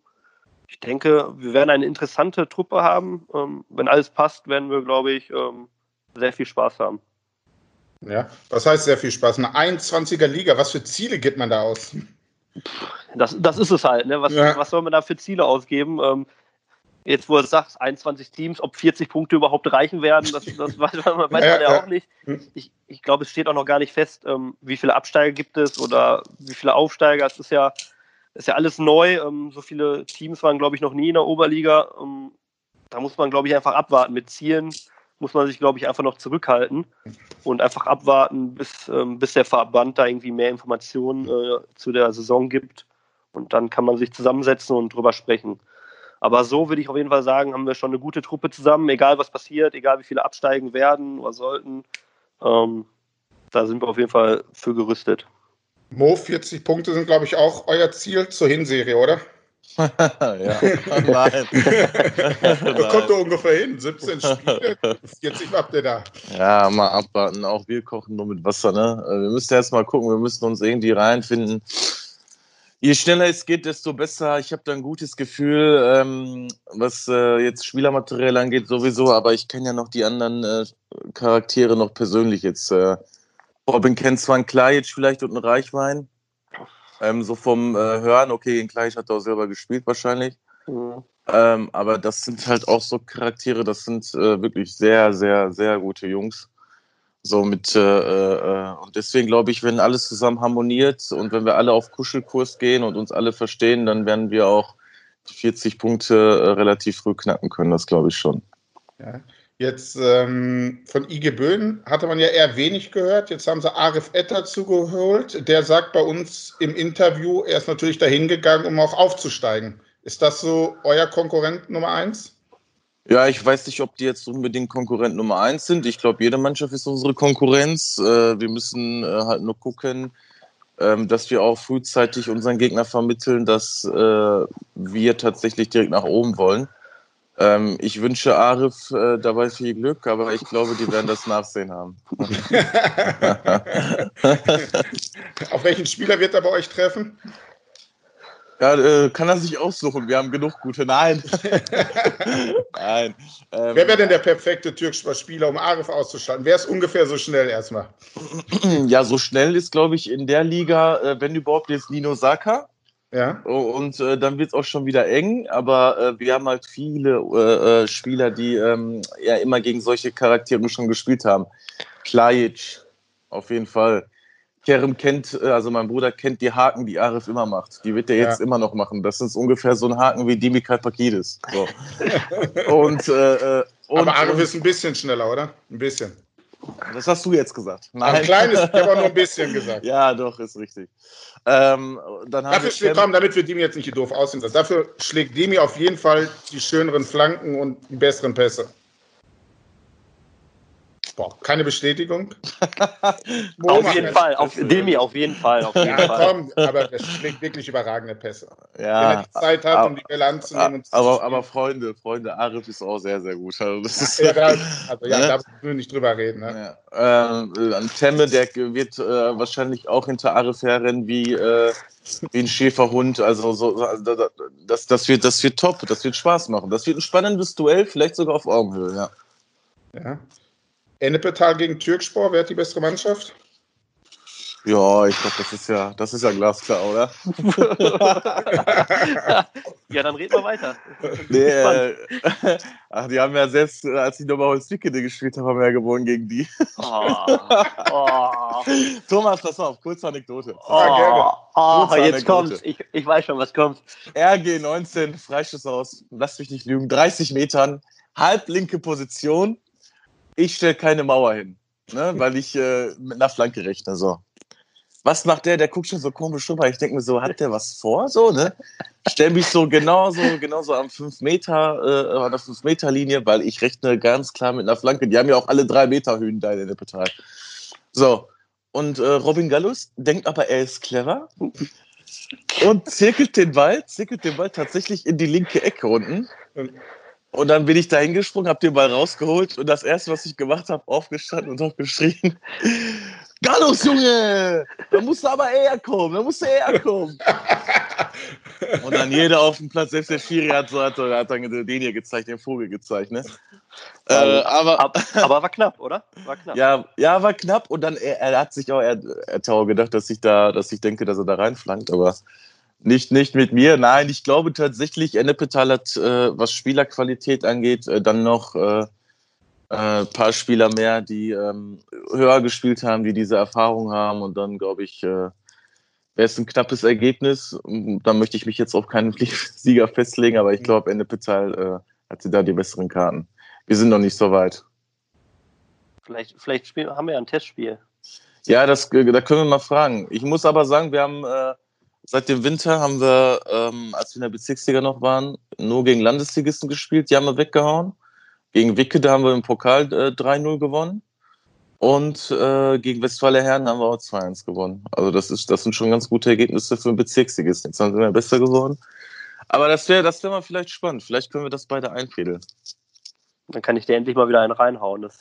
ich denke, wir werden eine interessante Truppe haben. wenn alles passt, werden wir, glaube ich, sehr viel Spaß haben. Ja, was heißt sehr viel Spaß? Eine 21er Liga, was für Ziele geht man da aus? Das, das ist es halt. Ne? Was, ja. was soll man da für Ziele ausgeben? Ähm, jetzt, wo du sagst, 21 Teams, ob 40 Punkte überhaupt reichen werden, das, das weiß, man, weiß ja, ja, auch nicht. Ich, ich glaube, es steht auch noch gar nicht fest, ähm, wie viele Absteiger gibt es oder wie viele Aufsteiger. Es ist ja, ist ja alles neu. Ähm, so viele Teams waren, glaube ich, noch nie in der Oberliga. Ähm, da muss man, glaube ich, einfach abwarten. Mit Zielen muss man sich, glaube ich, einfach noch zurückhalten und einfach abwarten, bis, ähm, bis der Verband da irgendwie mehr Informationen äh, zu der Saison gibt. Und dann kann man sich zusammensetzen und drüber sprechen. Aber so würde ich auf jeden Fall sagen, haben wir schon eine gute Truppe zusammen, egal was passiert, egal wie viele absteigen werden oder sollten. Ähm, da sind wir auf jeden Fall für gerüstet. Mo, 40 Punkte sind, glaube ich, auch euer Ziel zur Hinserie, oder? Ja, nein. Wo kommt ihr ungefähr hin? 17 Spiele? 40 habt ihr da. Ja, mal abwarten. Auch wir kochen nur mit Wasser, ne? Wir müssen erst mal gucken, wir müssen uns irgendwie reinfinden je schneller es geht, desto besser. Ich habe da ein gutes Gefühl, ähm, was äh, jetzt Spielermaterial angeht, sowieso, aber ich kenne ja noch die anderen äh, Charaktere noch persönlich jetzt. Äh, Robin kennt zwar einen Klajic vielleicht und einen Reichwein. Ähm, so vom äh, Hören, okay, in Klajic hat er auch selber gespielt wahrscheinlich. Mhm. Ähm, aber das sind halt auch so Charaktere, das sind äh, wirklich sehr, sehr, sehr gute Jungs. So mit, äh, äh, und deswegen glaube ich, wenn alles zusammen harmoniert und wenn wir alle auf Kuschelkurs gehen und uns alle verstehen, dann werden wir auch die 40 Punkte äh, relativ früh knacken können, das glaube ich schon. Ja. Jetzt ähm, von IG Böhn hatte man ja eher wenig gehört. Jetzt haben sie Arif Etter zugeholt. Der sagt bei uns im Interview, er ist natürlich dahin gegangen, um auch aufzusteigen. Ist das so euer Konkurrent Nummer eins? Ja, ich weiß nicht, ob die jetzt unbedingt Konkurrent Nummer eins sind. Ich glaube, jede Mannschaft ist unsere Konkurrenz. Äh, wir müssen äh, halt nur gucken, ähm, dass wir auch frühzeitig unseren Gegner vermitteln, dass äh, wir tatsächlich direkt nach oben wollen. Ähm, ich wünsche Arif dabei viel Glück, aber ich glaube, die werden das Nachsehen haben. Auf welchen Spieler wird er bei euch treffen? Ja, äh, kann er sich aussuchen. Wir haben genug gute. Nein. Nein. Ähm, Wer wäre denn der perfekte türkische Spieler, um Arif auszuschalten? Wer ist ungefähr so schnell erstmal? Ja, so schnell ist, glaube ich, in der Liga, äh, wenn überhaupt, jetzt Nino Saka. Ja. Und äh, dann wird es auch schon wieder eng, aber äh, wir haben halt viele äh, äh, Spieler, die ähm, ja immer gegen solche Charaktere schon gespielt haben. Klajic, auf jeden Fall. Kerem kennt, äh, also mein Bruder kennt die Haken, die Arif immer macht. Die wird er jetzt ja. immer noch machen. Das ist ungefähr so ein Haken wie Dimikai Pakidis. So. und, äh, und, Aber Arif ist ein bisschen schneller, oder? Ein bisschen. Das hast du jetzt gesagt. Nein. Ein kleines, ich habe nur ein bisschen gesagt. ja, doch, ist richtig. Ähm, dafür schlägt, komm, damit wir Dimi jetzt nicht doof aussehen. Dafür schlägt Dimi auf jeden Fall die schöneren Flanken und die besseren Pässe. Boah, keine Bestätigung. auf jeden Fall, auf Demi auf jeden Fall. Auf jeden ja, Fall. komm, aber das schlägt wirklich überragende Pässe. Ja, Wenn er die Zeit hat, aber, um die Bälle anzunehmen. aber, aber Freunde, Freunde, Arif ist auch sehr, sehr gut. Also, das ist, ja, da, also, ja, ne? da müssen wir nicht drüber reden. Ne? Ja. Äh, Temme, der wird äh, wahrscheinlich auch hinter Arif herrennen wie, äh, wie ein Schäferhund. Also so, das, das, wird, das wird top, das wird Spaß machen. Das wird ein spannendes Duell, vielleicht sogar auf Augenhöhe, ja. Ja. Ennepetal gegen Türkspor, wer hat die bessere Mannschaft? Ja, ich glaube, das ist ja, das ist ja glasklar, oder? ja, dann reden wir weiter. Nee, äh, ach, die haben ja selbst, als ich nochmal Holzwickede gespielt habe, haben wir ja gewonnen gegen die. Oh, oh. Thomas, pass auf, kurze Anekdote. Oh, oh jetzt kommt ich, ich weiß schon, was kommt. RG 19, Freischuss aus, lass mich nicht lügen, 30 Metern, halblinke Position ich stelle keine Mauer hin, ne, weil ich äh, mit einer Flanke rechne. So. Was macht der? Der guckt schon so komisch rüber. Ich denke mir so, hat der was vor? So, ne? Stell mich so genauso, genauso am 5 Meter, äh, an der 5 Meter Linie, weil ich rechne ganz klar mit einer Flanke. Die haben ja auch alle drei Meter Höhen da in der Partei. So. Und äh, Robin Gallus denkt aber, er ist clever und zirkelt den Ball, zirkelt den Ball tatsächlich in die linke Ecke unten. Und dann bin ich da hingesprungen, hab den Ball rausgeholt und das erste, was ich gemacht habe, aufgestanden und hab geschrien: Gallus, Junge! Da musst du aber eher kommen, da musst du eher kommen. und dann jeder auf dem Platz, selbst der Schiri hat, so, hat, hat dann den hier gezeigt, den Vogel gezeigt, ne? Äh, aber, aber, aber, war knapp, oder? War knapp. Ja, ja war knapp und dann, er, er hat sich auch, er, er hat auch gedacht, dass ich da, dass ich denke, dass er da reinflankt, aber Nicht, nicht mit mir, nein. Ich glaube tatsächlich, Ennepetal hat, äh, was Spielerqualität angeht, äh, dann noch äh, ein äh, paar Spieler mehr, die ähm, höher gespielt haben, die diese Erfahrung haben. Und dann, glaube ich, äh, wäre es ein knappes Ergebnis. Da möchte ich mich jetzt auf keinen Sieger festlegen, aber ich glaube, Ennepetal äh, hat sie da die besseren Karten. Wir sind noch nicht so weit. Vielleicht, vielleicht haben wir ja ein Testspiel. Ja, das, da können wir mal fragen. Ich muss aber sagen, wir haben äh, seit dem Winter haben wir, ähm, als wir in der Bezirksliga noch waren, nur gegen Landesligisten gespielt. Die haben wir weggehauen. Gegen Wicke, da haben wir im Pokal äh, 3-0 gewonnen. Und äh, gegen Westfaler Herren haben wir auch 2-1 gewonnen. Also das, ist, das sind schon ganz gute Ergebnisse für einen Bezirksligisten. Jetzt sind wir besser geworden. Aber das wäre das wär mal vielleicht spannend. Vielleicht können wir das beide einfädeln. Dann kann ich dir endlich mal wieder einen reinhauen. Das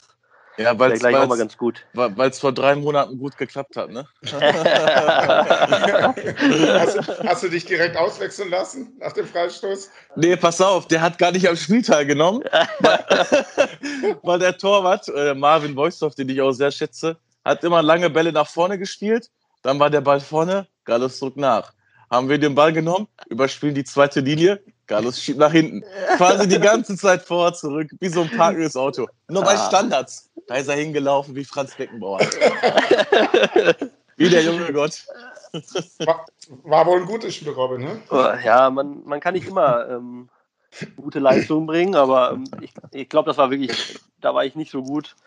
ja, weil es gleich auch mal ganz gut. Weil es vor drei Monaten gut geklappt hat, ne? hast, hast, du dich direkt auswechseln lassen nach dem Freistoß? Nee, pass auf, der hat gar nicht am Spiel teilgenommen. weil, weil, der Torwart, äh, Marvin Voisdorf, den ich auch sehr schätze, hat immer lange Bälle nach vorne gespielt. Dann war der Ball vorne, Gallus zurück nach. Haben wir den Ball genommen, überspielen die zweite Linie, Carlos schiebt nach hinten. Quasi die ganze Zeit vor, zurück, wie so ein parkendes Auto. Nur bei ah. Standards. Da ist er hingelaufen wie Franz Beckenbauer. wie der junge Gott. War, war, wohl ein gutes Spiel, Robin, ne? Ja, man, man kann nicht immer ähm, gute Leistungen bringen, aber ähm, ich, ich glaube, das war wirklich, da war ich nicht so gut.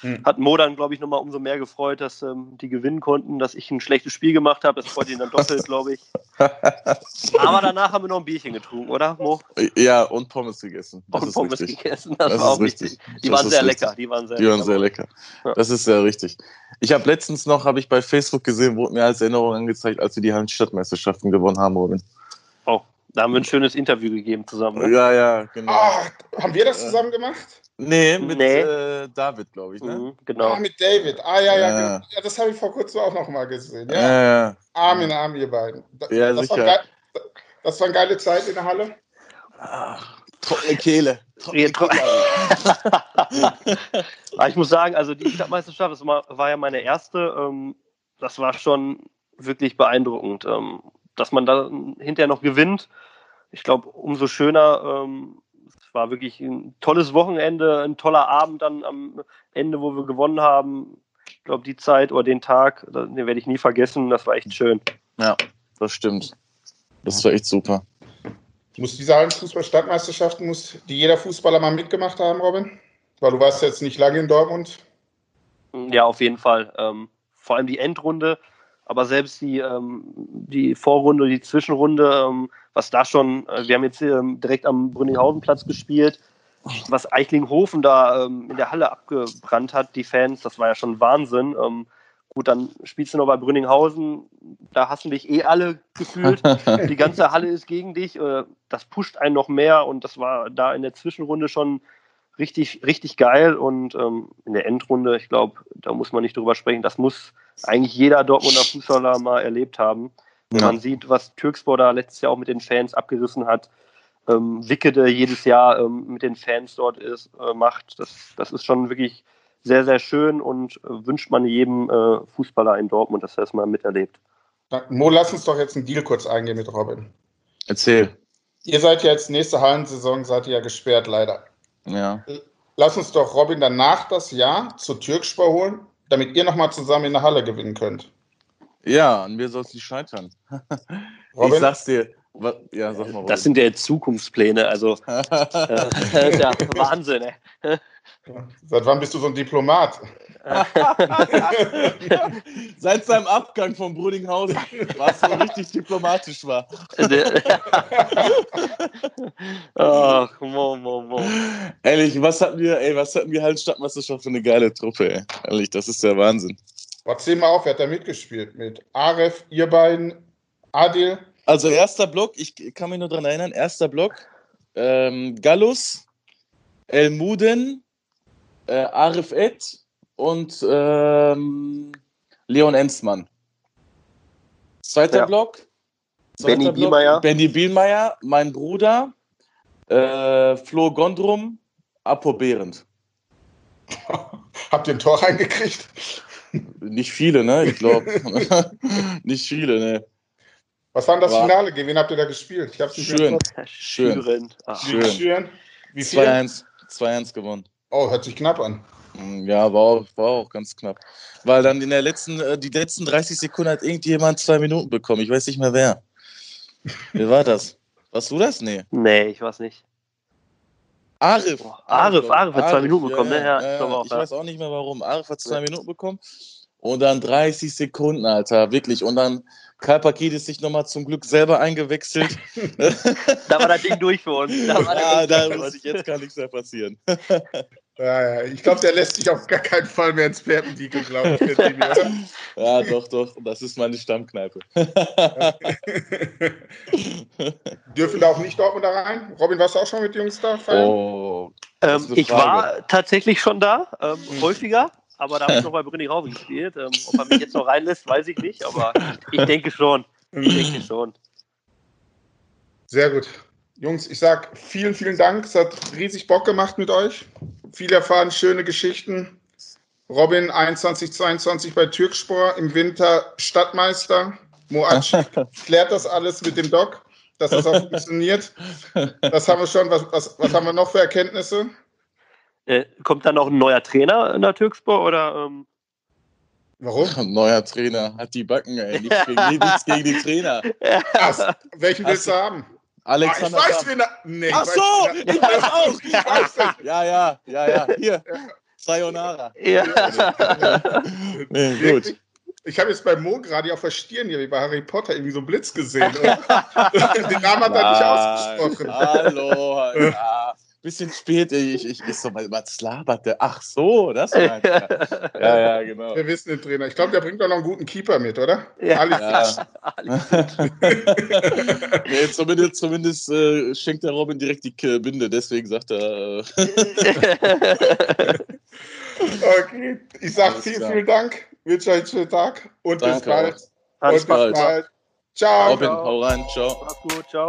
Hm. Hat Mo dann, glaube ich, nochmal umso mehr gefreut, dass ähm, die gewinnen konnten, dass ich ein schlechtes Spiel gemacht habe. Das freut ihn dann doppelt, glaube ich. Aber danach haben wir noch ein Bierchen getrunken, oder, Mo? Ja, und Pommes gegessen. Das und Pommes richtig. gegessen, das, das war auch richtig. richtig. Die waren sehr richtig. lecker. Die waren sehr, die lecker. Waren sehr lecker. Ja. Das ist sehr richtig. Ich habe letztens noch, habe ich bei Facebook gesehen, wurde mir als Erinnerung angezeigt, als wir die Hallenstadtmeisterschaften gewonnen haben, Robin. Oh, da haben wir ein schönes Interview gegeben zusammen. Ne? Ja, ja, genau. Ach, haben wir das zusammen gemacht? Nee, mit nee. Äh, David, glaube ich, ne? Mhm, genau. Ah, mit David. Ah, ja, ja. ja. Genau. ja das habe ich vor kurzem auch noch mal gesehen. Ja, ja. ja. Arm in Arm, ihr beiden. Da, ja, das, sicher. War das war eine geile Zeit in der Halle. Ach, trockene Kehle. Trockene Kehle. ich muss sagen, also die Stadtmeisterschaft, das war ja meine erste. Ähm, das war schon wirklich beeindruckend. Ähm, dass man da hinterher noch gewinnt. Ich glaube, umso schöner ähm, war wirklich ein tolles Wochenende, ein toller Abend dann am Ende, wo wir gewonnen haben. Ich glaube, die Zeit oder den Tag, den werde ich nie vergessen. Das war echt schön. Ja, das stimmt. Das war echt super. Muss diese Hallenfußball-Stadtmeisterschaften, muss die jeder Fußballer mal mitgemacht haben, Robin? Weil du warst jetzt nicht lange in Dortmund. Ja, auf jeden Fall. Ähm, vor allem die Endrunde, aber selbst die, ähm, die Vorrunde, die Zwischenrunde, ähm, was da schon, äh, wir haben jetzt ähm, direkt am Brünninghausenplatz gespielt, was Eichlinghofen da ähm, in der Halle abgebrannt hat, die Fans, das war ja schon Wahnsinn. Ähm, gut, dann spielst du noch bei Brünninghausen, da hassen dich eh alle gefühlt. die ganze Halle ist gegen dich, äh, das pusht einen noch mehr und das war da in der Zwischenrunde schon richtig, richtig geil und ähm, in der Endrunde, ich glaube, da muss man nicht drüber sprechen, das muss eigentlich jeder Dortmunder Fußballer mal erlebt haben. Wenn ja. man sieht, was Türkspor da letztes Jahr auch mit den Fans abgerissen hat, ähm, Wickede jedes Jahr ähm, mit den Fans dort ist, äh, macht, das, das ist schon wirklich sehr, sehr schön und äh, wünscht man jedem äh, Fußballer in Dortmund, dass er es mal miterlebt. Mo, lass uns doch jetzt einen Deal kurz eingehen mit Robin. Erzähl. Ihr seid ja jetzt nächste Hallensaison, seid ihr ja gesperrt, leider. Ja. Lass uns doch Robin danach das Jahr zu Türkspor holen, damit ihr nochmal zusammen in der Halle gewinnen könnt. Ja, an mir soll es nicht scheitern. Robin? Ich sag's dir. Ja, sag mal, das sind ja Zukunftspläne, also äh, ja Wahnsinn. Ey. Seit wann bist du so ein Diplomat? Seit seinem Abgang von Brudinghausen, was so richtig diplomatisch war. Ach, mo, mo, mo. Ehrlich, was hatten wir, ey, was hatten wir halt Stadtmeisterschaft für eine geile Truppe, ey. Ehrlich, das ist der Wahnsinn. Erzähl mal auf, wer hat da mitgespielt? Mit Aref, ihr beiden, Adil? Also erster Block, ich kann mich nur daran erinnern, erster Block, ähm, Gallus, Elmuden, äh, Arif Ed und ähm, Leon Enzmann. Zweiter ja. Block. Zweiter Benny Bielmeier. Benny Bielmeier, mein Bruder, äh, Flo Gondrum, Apo Behrendt. Habt ihr ein Tor reingekriegt? Nicht viele, ne? Ich glaube. Nicht viele, ne? Was war denn das war Finale? Gegen wen habt ihr da gespielt? Ich hab's nicht Schön. Schön. Schön. Schön. Wie viel? 2-1. 2-1 gewonnen. Oh, hört sich knapp an. Mm, ja, war auch, war auch ganz knapp. Weil dann in der letzten, äh, die letzten 30 Sekunden hat irgendjemand zwei Minuten bekommen. Ich weiß nicht mehr wer. Wie war das? Warst du das? Nee. Nee, ich weiß nicht. Arif. Oh, Arif, Arif hat zwei Minuten bekommen, ja, ne? Ja, ja, ich, auch, ich weiß auch nicht mehr warum. Arif hat zwei Minuten bekommen. Und dann 30 Sekunden, Alter, wirklich. Und dann Kalpakidis sich nochmal zum Glück selber eingewechselt. da war das Ding durch für uns. Da ja, da muss ich jetzt gar nichts mehr passieren. Ja, ja. Ich glaube, der lässt sich auf gar keinen Fall mehr ins Perpendikel, glaube ich. ja, doch, doch. Das ist meine Stammkneipe. Dürfen da auch nicht Dortmund da rein? Robin, warst du auch schon mit Jungs da? Oh, ähm, ich war tatsächlich schon da, ähm, mhm. häufiger. Aber da habe ich noch bei Brünni Rauben gespielt. Ähm, ob er mich jetzt noch reinlässt, weiß ich nicht. Aber ich denke schon. Ich denke schon. Sehr gut. Jungs, ich sage vielen, vielen Dank. Es hat riesig Bock gemacht mit euch. Viel erfahren, schöne Geschichten. Robin 21, 22 bei Türkspor, im Winter Stadtmeister. Moac klärt das alles mit dem Doc, dass das auch funktioniert. Das haben wir schon. Was, was, was haben wir noch für Erkenntnisse? Äh, kommt dann noch ein neuer Trainer in der Türkspor oder? Ähm? Warum? Ein neuer Trainer hat die Backen, ey. Nichts gegen, nichts gegen die Trainer. Ach, welchen willst du haben? Alexander. Ah, ich weiß, wen er. Nee, Ach so, ich, ich weiß auch. Ich weiß ja, ja, ja, ja. Hier. Sayonara. Ja. nee, gut. Ich habe jetzt bei Mo gerade auf der Stirn hier wie bei Harry Potter irgendwie so einen Blitz gesehen. Den Namen hat er nicht ausgesprochen. Hallo. Ja bisschen spät. Ich, ich, ich so, was labert der? Ach so, das meint er. Ja, ja, genau. Wir wissen den Trainer. Ich glaube, der bringt doch noch einen guten Keeper mit, oder? Ja. ja. nee, zumindest zumindest äh, schenkt der Robin direkt die Binde, deswegen sagt er. Äh okay, ich sage vielen, vielen Dank. Wünsche euch einen schönen Tag und Danke bis bald. Und bis bald. Ciao. Robin, hau rein. Ciao. Mach's gut. Ciao.